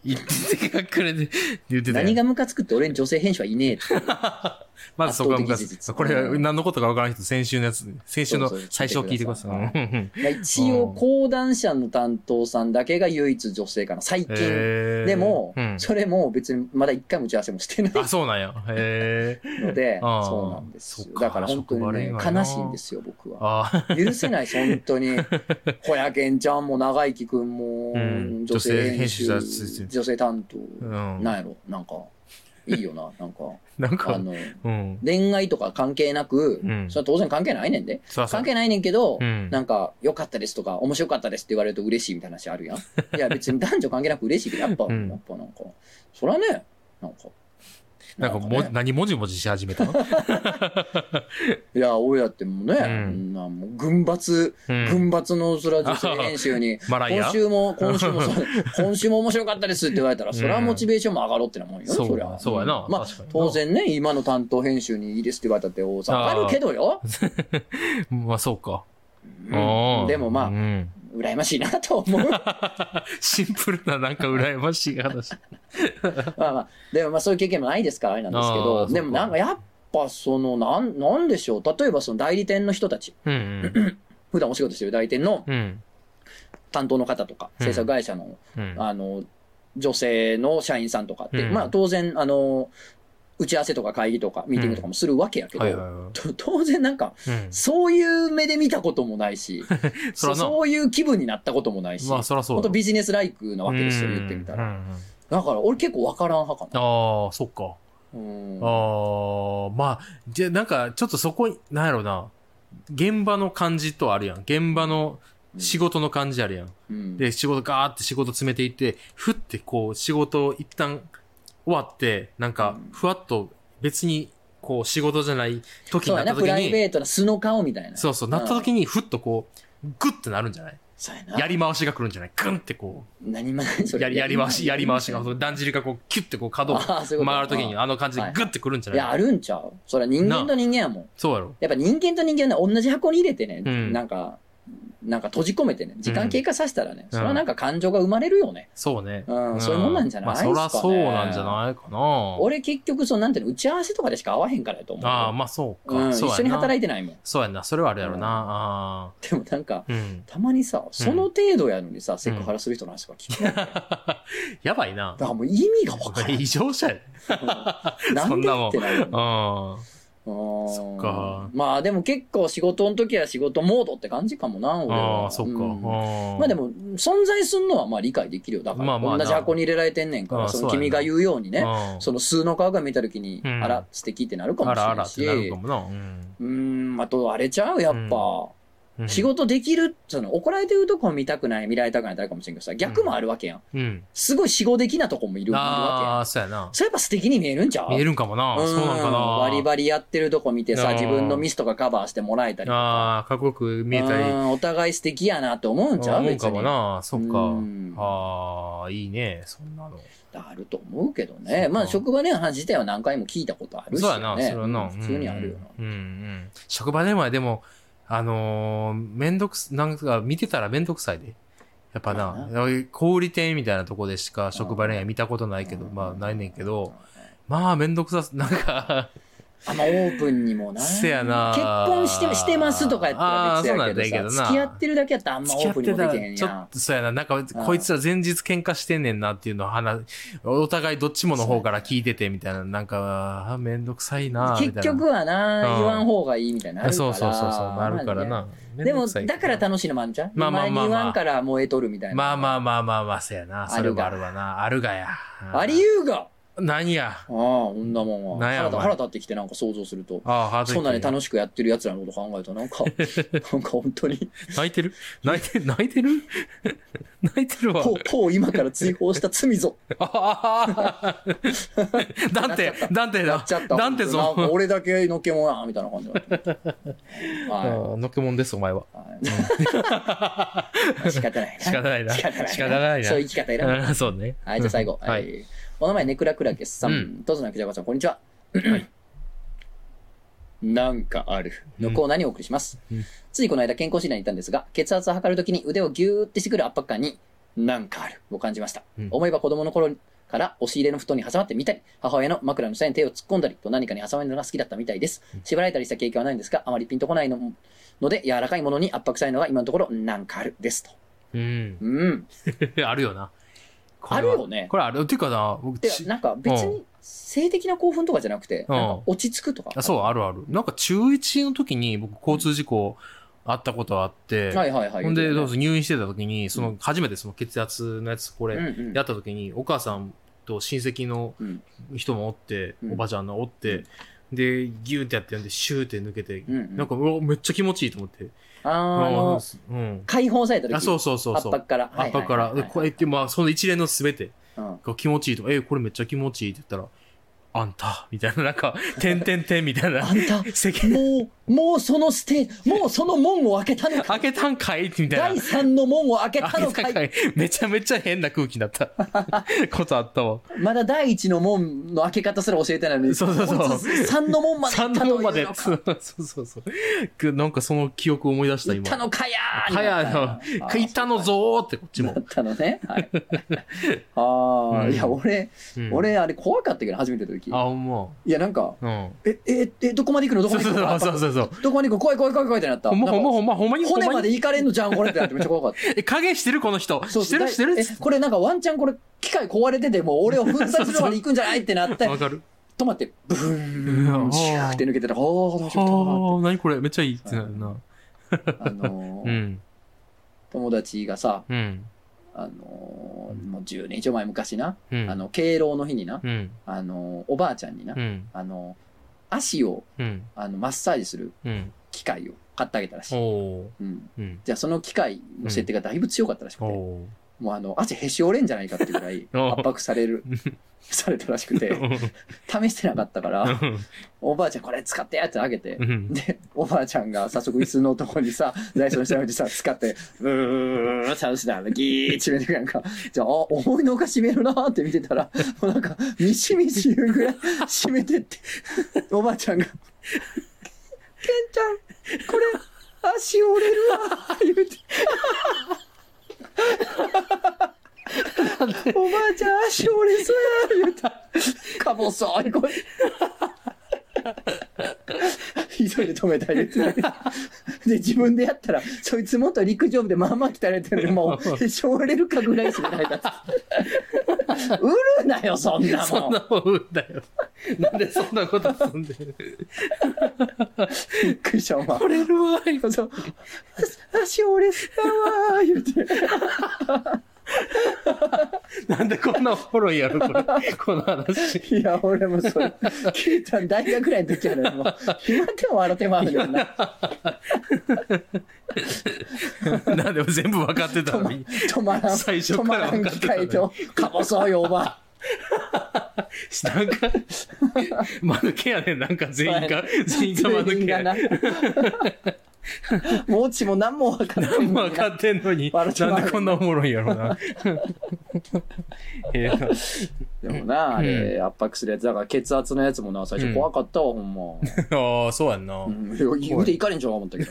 行っててくれて、[LAUGHS] 言ってたよ何がムカつくって俺に女性編集はいねえって。[LAUGHS] まずそこが圧倒昔的事実これ、うん何のことかわからない人、先週のやつ、先週の最初を聞いてください。[LAUGHS] 一応、講談社の担当さんだけが唯一女性かな。最近。でも、うんそれも別にまだ一回も打ち合わせもしてないあ、そうなんや。へえ。ので、そうなんですだから本当に悲しいんですよ、僕は。あ許せないです、本当に。[LAUGHS] 小屋けんちゃんも長生きくんも、うん女性編集、女性担当、うん。なんやろ、なんか、いいよな、[LAUGHS] なんか、なんか、あの、うん。恋愛とか関係なく、うんそれは当然関係ないねんで。そうそう関係ないねんけど、うんなんか、良かったですとか、面白かったですって言われると嬉しいみたいな話あるやん。いや、別に男女関係なく嬉しいけど、やっぱ、うんやっぱなんか、そらね、なんか、なんかも、ね。何もじもじし始めたの？[LAUGHS] いや、俺やってもね、ん。なもう軍閥、うん。軍閥のそれは女性編集に、[LAUGHS] 今週も、[LAUGHS] 今週も今週も面白かったですって言われたら、それはモチベーションも上がろうってなもんよ、そりゃ。そうやな。まあ当然ね、今の担当編集にいいですって言われたって、お下がるけどよ。まあ、そうか。うん。でもまあう、ん羨ましいなと思う。[LAUGHS] シンプルな、なんか羨ましい話。[LAUGHS] まあまあ、でもまあそういう経験もないですからあれなんですけど、でもなんかやっぱその、なん、なんでしょう。例えばその代理店の人たち、うんうん。[COUGHS] 普段お仕事してる代理店のうん。担当の方とか、うん制作会社の、うん。あの、女性の社員さんとかって、うんまあ当然、あの、打ち合わせとか会議とかミーティングとかもするわけやけど、はいはいはと当然なんか、い。うん。そういう目で見たこともないし、そういう気分になったこともないし、まあ、そらそうだ本当ビジネスライクなわけですよ、言ってみたら。うんうんうんだから俺結構わからん派かな。ああ、そっか。うんああ、まあ、じゃあなんか、ちょっとそこに、なんやろうな。現場の感じとあるやん。現場の仕事の感じあるやん。うんで、仕事ガーって仕事詰めていって、ふってこう、仕事一旦終わって、なんかうん、ふわっと別に、こう、仕事じゃない時になった時に、プライベートな素の顔みたいな。そうそう、なった時に、ふっとこう、グッてなるんじゃない？そうやな。やり回しが来るんじゃない？グンってこ何もない、う、それ。やり、やり回し、やり回しが、だんじりがこう、キュッてこう、角を回る時に、あの感じでグッてくるんじゃい？や、ないあるんちゃう。それは人間と人間やもん。そうやろ。やっぱ人間と人間はね、同じ箱に入れてね、うん。なんか、なんか閉じ込めてね、時間経過させたらね、うんそれはなんか感情が生まれるよね。そうね。うんそういうもんなんじゃないですかねまあ、そらそうなんじゃないかな。俺結局、そのなんていうの、打ち合わせとかでしか会わへんからやと思う。ああ、まあそうか。うん、一緒に働いてないもん。そうやんな。それはあるやろな。うんあでもなんか。たまにさ、その程度やのにさ、セクハラする人の話とか聞く。だか [LAUGHS] やばいな。らもう意味がわからん。異常者やで。なんでってなるよねあそそっかまあでも結構仕事の時は仕事モードって感じかもな、あ。俺は。ああ、そっか。うんああまあで、も、存在すんのはまあ理解できるよ。だから、まあまあな同じ箱に入れられてんねんから、その君が言うようにね、うんその数の顔が見た時に、うんあら、素敵ってなるかもあしれないし。らあらってなるかもな。うん。うーん、あとあれちゃう？やっぱ、うん仕事できる、その、怒られてるとこ見たくない、見られたくないってあるかもしれんけどさ、逆もあるわけやん。うん。すごい死後的なとこもいるいるわけやん。ああ、そうやな。それやっぱ素敵に見えるんちゃう？見えるんかもな。そうなんかな。バリバリやってるとこ見てさ、自分のミスとかカバーしてもらえたりとか。ああ、かっこよく見えたり。うんお互い素敵やなって思うんちゃう？思うかも。な。そっかうん。ああ、いいね。そんなの。あると思うけどね。まあ、職場での話自体は何回も聞いたことあるし、ね。そうやな、それはな。うん普通にあるよな。うんうんうん。職場でもでも、あのー、めんどくす、なんか見てたらめんどくさいで。やっぱまな、小売店みたいなとこでしか職場恋愛見たことないけど、まあないねんけど、まあめんどくさす、なんか、あんまオープンにもな。せやな結婚してしてますとかやったら別やけあーそうなんだけど付き合ってるだけやったらあんまオープンにもできへんやん。ちょっと、そうやな、なんか、こいつら前日喧嘩してんねんなっていうのを話、お互いどっちもの方から聞いててみたいな、なんか、あめんどくさいな。結局はな、うん言わん方がいいみたいな。そうそうそうそう、なるからな。でも、だから楽しいのもあるんちゃう？まあまあまあまあ前に言わんから燃えとるみたいな。まあまあまあまあまあ、そうやな。それもあるがあるわな。あるがや。ありゆうが何や？ああ、こんなもんは。なんやお前？腹立腹立ってきてなんか想像すると。ああ、ハードそんなにに楽しくやってる奴らのこと考えると、なんか、[LAUGHS] なんか本当に、泣いてる？泣いてる泣いてる？泣いてるわ。こう、こう今から追放した罪ぞ。ああダンテ、ダンテだ？やっちゃっ。た。ダンテなんぞ。か俺だけのっけもんや、みたいな感じだった。[LAUGHS] はああのっけもんです、お前は。い。[LAUGHS] はい仕方ないな。仕方ないな。仕方ないな。そういう生き方いらない。うんそうね。はい、じゃあ最後。ははいい。お名前、ネクラクラケスさん。うんとずなくじゃこさん、こんにちは。はい [COUGHS] なんかある。のコーナーにお送りします。うんついこの間健康診断に行ったんですが、血圧を測るときに腕をギューってしてくる圧迫感に、なんかある。を感じました。うん思えば子供の頃から押し入れの布団に挟まってみたり、母親の枕の下に手を突っ込んだりと何かに挟まれるのが好きだったみたいです。縛られたりした経験はないんですが、あまりピンとこないのので、柔らかいものに圧迫されるのが今のところなんかあるですと。うん。うん。[LAUGHS] あるよな。あるよね。これある。っていうかな、僕なんか別に性的な興奮とかじゃなくて、うん。なんか落ち着くとか。あそう、あるある。なんか中1の時に僕交通事故あったことあって、はいはいはい。ほんで、入院してた時に、その、初めてその血圧のやつ、これ、やった時に、お母さんと親戚のうん。人もおって、うん。おばちゃんのおって、で、ギューってやってんで、シューって抜けて、うんうんなんか、うわめっちゃ気持ちいいと思って。あーあの、うん。解放された時あ、そうそうそうそう。圧迫から。圧迫から。で、こうやって、まあ、その一連のすべてうんが気持ちいいと。え、これめっちゃ気持ちいいって言ったら、あんた、みたいな、なんか、てんてんてんみたいなあ。んた、もう、もうそのステーもうその門を開けたのか。開けたんかい？みたい第な。三の門を開けた開のかい？かいめちゃめちゃ変な空気になった [LAUGHS] ことあったわ。まだ第一の門の開け方すら教えてないのに、そうそうそうこいつ三の門まで行3ったのまで。のかそうそうそうそう。くなんかその記憶を思い出した行った今。のかやーはやになったの、行ったのぞーってこっちもな。ったのね。はい。ああ、うんいや、俺、うん俺、あれ怖かったけど、初めての時。あ、ほんま。いや、なんか、うん。え、え、え、どこまで行くの？どこそうまで行くの？そうそうそうそう。どこまで行く？の怖い怖い怖い怖いってなった。ほんまほんまほんまほんまに骨まで行かれんのじゃん、これってなってめっちゃ怖かった。[LAUGHS] え、影してるこの人。そうしてるしてるえ、これなんかワンチャンこれ、機械壊れてても、俺を粉砕するまで行くんじゃない？ってなって、わかる止まって、ブーうんン、シューって抜けてたら、おー、大丈夫はあ、なにこれ？めっちゃいいってなるな。だあのー、うん。友達がさ、うん。あのー、もう10年以上前昔な、うん。あの、敬老の日にな、うん。あのー、おばあちゃんになう、ん。あのー、足を、うん。あの、マッサージするうん。機械を買ってあげたらしい。うん。うん。じゃあその機械の設定がだいぶ強かったらしくて。もうあの、足へし折れんじゃないかっていうぐらい [LAUGHS] お圧迫される、[LAUGHS] されたらしくて、[LAUGHS] 試してなかったから、おばあちゃんこれ使ってやってあげてう、ん。で、おばあちゃんが早速椅子のとこにさ、ダイソーの下のうちさ、使って、ブーッ倒したら、ギーッ閉めてくやんか。じゃあ、あ、思いのほか閉めるなーって見てたら、もうなんか、ミシミシ言うぐらい閉めてって、おばあちゃんが、ケンちゃん、これ、足折れるわー言うて。おばあちゃん足折れそうや言うた。かぼそい声。[LAUGHS] 急いで止めた言っててで、自分でやったら、そいつもっと陸上部でまあまあ鍛えてるもう、[LAUGHS] へし折れるかぐらいしかないだ [LAUGHS] 売るなよ、そんなもん。そんなもんうんだよ。なんでそんなことすんでるびっくりした、お前。これるわい。そう足折れそうやわー言うて。[LAUGHS] なんでこんなおもろいやろ、これ。この話。[LAUGHS] いや、俺もそれ、聞いたん大学ぐらいの時やのに、もう、[LAUGHS] 今でも笑ってまうねんな。なんでも全部分かってたのに。止まらん、最初から分かってたのにかぼそうよ、おば。なんか、間抜けやねん、なんか全員が、全員が間抜け。もうちも何も分かってんのに分かってんのに、なんでこんなおもろいんやろな。[LAUGHS] えーでもな、あれ、圧迫するやつ。だから血圧のやつもな、最初怖かったわ、ほんま。[LAUGHS] ああ、そうやんな。うん、言うていかれんちゃうか思ったけど。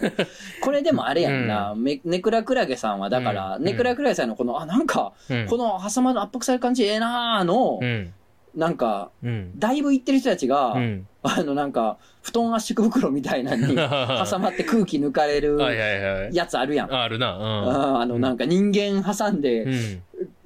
これでもあれやんな、めネクラクラゲさんはだから、うんネクラクラゲさんのこの、あ、なんか、うんこの挟まる圧迫される感じええなーの、うん。なんか、うん。だいぶ行ってる人たちが、うん。あのなんか、布団圧縮袋みたいなのに [LAUGHS] 挟まって空気抜かれるはいはいはい。やつあるやん。あるな。あーあのなんか人間挟んで、うん。うん。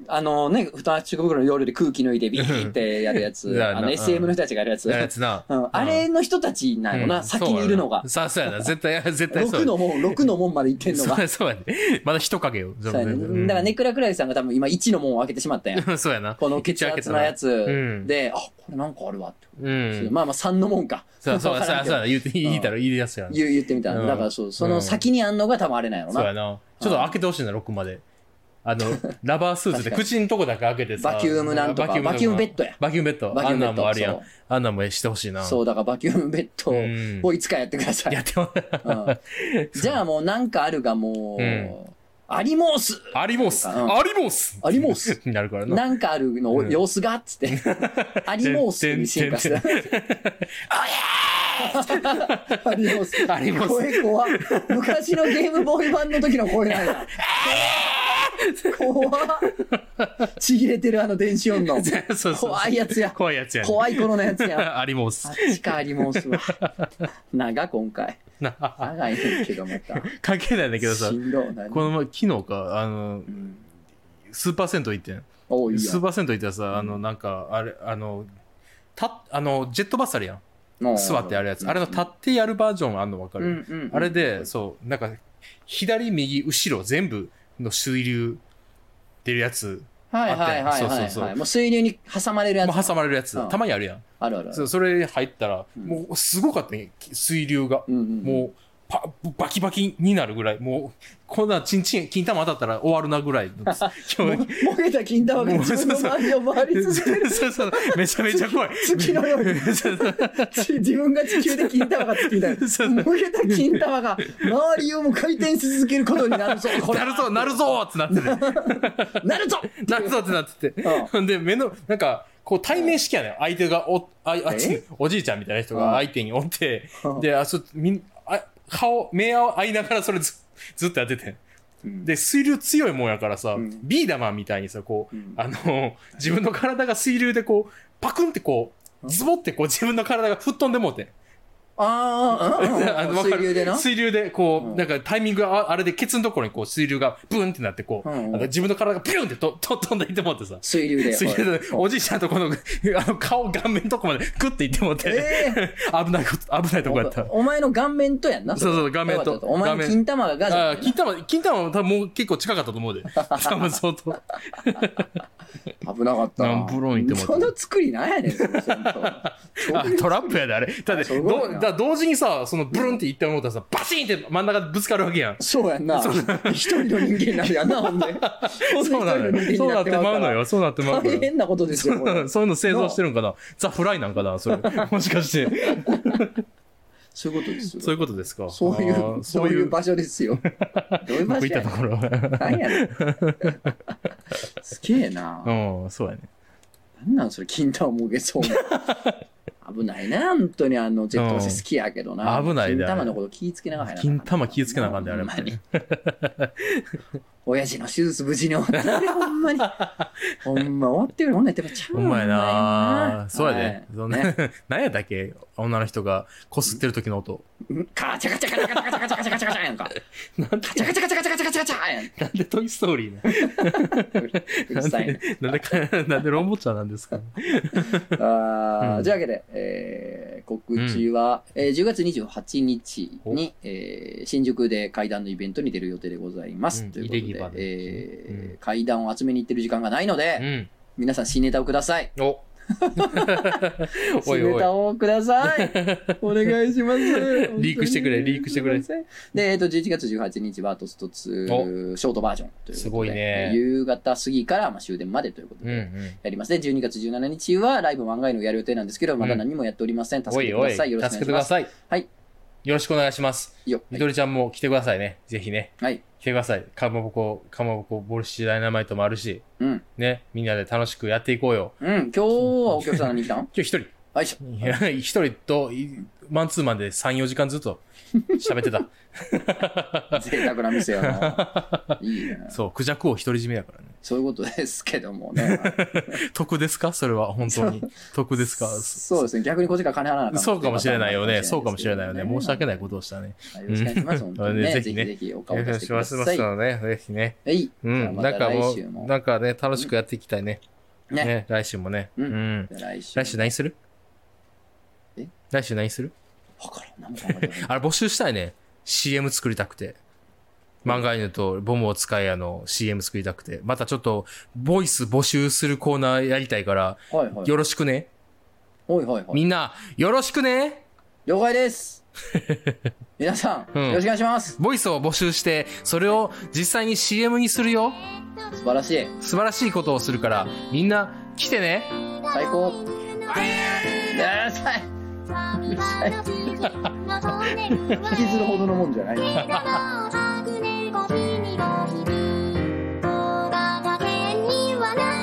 あのね、布団圧縮袋の夜で空気抜いてビーってやるやつ [LAUGHS] うん、あのうん SM の人たちがやるやつ。やつな。うん、あれの人たちなのな、うん先にいるのが。そうやなさあ、そうやな。絶対、絶対そう6の門、6の門まで行ってんのが。そうやね。まだ人影よ。そうやね。だからネクラクラゲさんが多分今1の門を開けてしまったんや。ら。そうやな。この血圧のやつうんで、あ、これなんかあるわって。うん。まあまあ3の門か。そうそう、そう言うて、言いたら言い出すやん。言ってみただからそう、その先にあんのが多分あれなんやろな。そうやな。ちょっと開けてほしいな、6まで。あの、[LAUGHS] ラバースーツで口のとこだけ開けてさ。バキュームなんとか、バキュームベッドや。バキュームベッド。バキュームベッドあんなんもあるやん。あんなんもしてほしいな。そう、だからバキュームベッドうんをいつかやってください。やってもうん [LAUGHS] じゃあもうなんかあるがもうんう、アリモースアリモスうんアリモスアリモス [LAUGHS] になるからな。なんかあるのうん様子がっつって、アリモースに進化した。アリモース。アリモス声怖っ昔のゲームボーイ版の時の声なんや。怖っちぎれてるあの電子音の。怖いやつや。怖いやつやね。怖い頃のやつや。アリモスあっ。ちかアリモースは。長今回。な長いねんけどまた。関係ないんだけどさこの前、昨日か、あのう、んスーパー銭湯行ってん。おういいやスーパー銭湯行ったらさ、あの、なんか、あれ、あの、た、あの、ジェットバスあるやん。ん座ってやるやつ。あれの立ってやるバージョンあんのわかる、うんうんうんあれで、そう、なんか、左、右、後ろ、全部の水流出るやつ、はいはいはいそうはい、そうそうはい。もう水流に挟まれるやつ。もう挟まれるやつ、うんたまにあるやん。あるあるある。そうそれ入ったら、うんもうすごかったね、水流が。うんうん、もう、パバキバキになるぐらい、もう、こんなチンチン、金玉当たったら終わるなぐらい。[LAUGHS] も日もげた金玉が自分の周りを回り続ける。そうそう、めちゃめちゃ怖い。月のように自分が地球で金玉がつきみたいな。そうもげた金玉が周りをも回転し続けることになるぞ。なるぞ、なるぞってなってて。なるぞなるぞってなってて。ほんで、目の、なんか、こう対面式やね。相手がお、ああっち、おじいちゃんみたいな人が相手におって、で、あ、そみん、あ、顔、目を合いながらそれず [LAUGHS] ずっとやってて。で、水流強いもんやからさ、うん。ビーダマンみたいにさ、こう、うん。あの、自分の体が水流でこう、パクンってこう、ズボってこう自分の体が吹っ飛んでもうてん。あーうん [LAUGHS] 水流でな。水流で、こう、うんなんかタイミングがああれでケツのところにこう水流がブンってなってこう、うんうんなんか自分の体がピュンってとと飛んでいってもってさ。水流で。[LAUGHS] 水流ではいおじいちゃんとこの、[LAUGHS] あの顔、顔面のとこまでグッていってもって、え危ないこと、危ないとこやった。おお前の顔面とやんな。そうそう顔面とお前の金玉がガジああ、金玉、金玉は多分もう結構近かったと思うで。多分相当。危なかったな。ブロンいってもその作りなんやねん、そのあトラップやで、あれ。だどだ同時にさ、そのブルンって言って思ったらさ、バシーンって真ん中でぶつかるわけやん。そうやんな。一人の人間になるやんな、ほんで。[LAUGHS] そうなのよ。そうなってまうのよ。そうなってまうのよ。大変なことですよ。そういうの製造してるんかなザ・フライなんかなそれ。[LAUGHS] もしかして。そういうことですよ。そういうことですか。そういう、そういう場所ですよ。[LAUGHS] どういう場僕所や。何やねん。すげえな。うん、そうやね。なんなんそれ、金玉もげそうな。危ないな、本当にあの、ジェットバス好きやけどな。うん危ないで金玉のこと気ぃつけながら金玉気ぃつけなあかんで、あれもほんまに親父の手術無事に終わったね、ほんまに。ほんま終わってるほんなやってばちゃうほんまやなそうやではい。そ [LAUGHS] んねな、何やったっけ？女の人がこすってる時の音。カチャカチャカチャカチャカチャカチャカチャカチャカチャやんか。カチャカチャカチャカチャカチャカチャカチャやん。なんでトイストーリーうななんでか、なんでロボッチャなんですかあーうんというわけで、えー告知は、えー10月28日に、えー新宿で階段のイベントに出る予定でございます。うんということででえーうん階段を集めに行ってる時間がないので、うん。皆さん新ネタをください。お [LAUGHS] お新いおいネタ。をください。[LAUGHS] お願いします。リークしてくれリークしてくれで、えっ、と、11月18日はトストツシおョートバージョンという。すごいね夕方過ぎから、まあ、終電までということで。うんうん。やりますね。12月17日はライブ漫画のやる予定なんですけど、まだ何もやっておりません。助おいおい、けてください。よろしくお願いします。助けてください。はい。よろしくお願いします。いいよ。みどりちゃんも来てくださいね。ぜひね。はい。来てください。かまぼこ、かまぼこ、ボルシチダイナマイトもあるし、うん。ね。みんなで楽しくやっていこうよ。うん。今日はお客さん何来たん？[LAUGHS] 今日一人。よい一人と、いマンツーマンで3、4時間ずっと喋ってた。[LAUGHS] 贅沢な店やな。[LAUGHS] いいね。そう、クジャクを独り占めやからね。そういうことですけどもね。[LAUGHS] 得ですか？それは、本当に。得ですか？そうですね。逆にこっちから金払わなあかんそうかもしれないよね。そうかもしれないよね。申し訳ないい。ことをしたね。はいよろしくお願いします。本当にね。ぜひぜひお顔お願い出してくだしますさい。よね。ぜひね。はい。うん。なんかもう、なんかね、楽しくやっていきたいね。ね。ね、来週もね。ううん来週。何する？え？来週何する？わからん。あれ募集したいね。CM 作りたくて。漫画犬とボムを使いあの CM 作りたくて。またちょっと、ボイス募集するコーナーやりたいから、はいはい。よろしくね。はいはいはい。みんな、よろしくね了解です。[LAUGHS] 皆さん、うんよろしくお願いします。ボイスを募集して、それを実際に CM にするよ。素晴らしい。素晴らしいことをするから、みんな来てね。最高。うるさい。うるさい。引きズるほどのもんじゃない。[LAUGHS] [LAUGHS]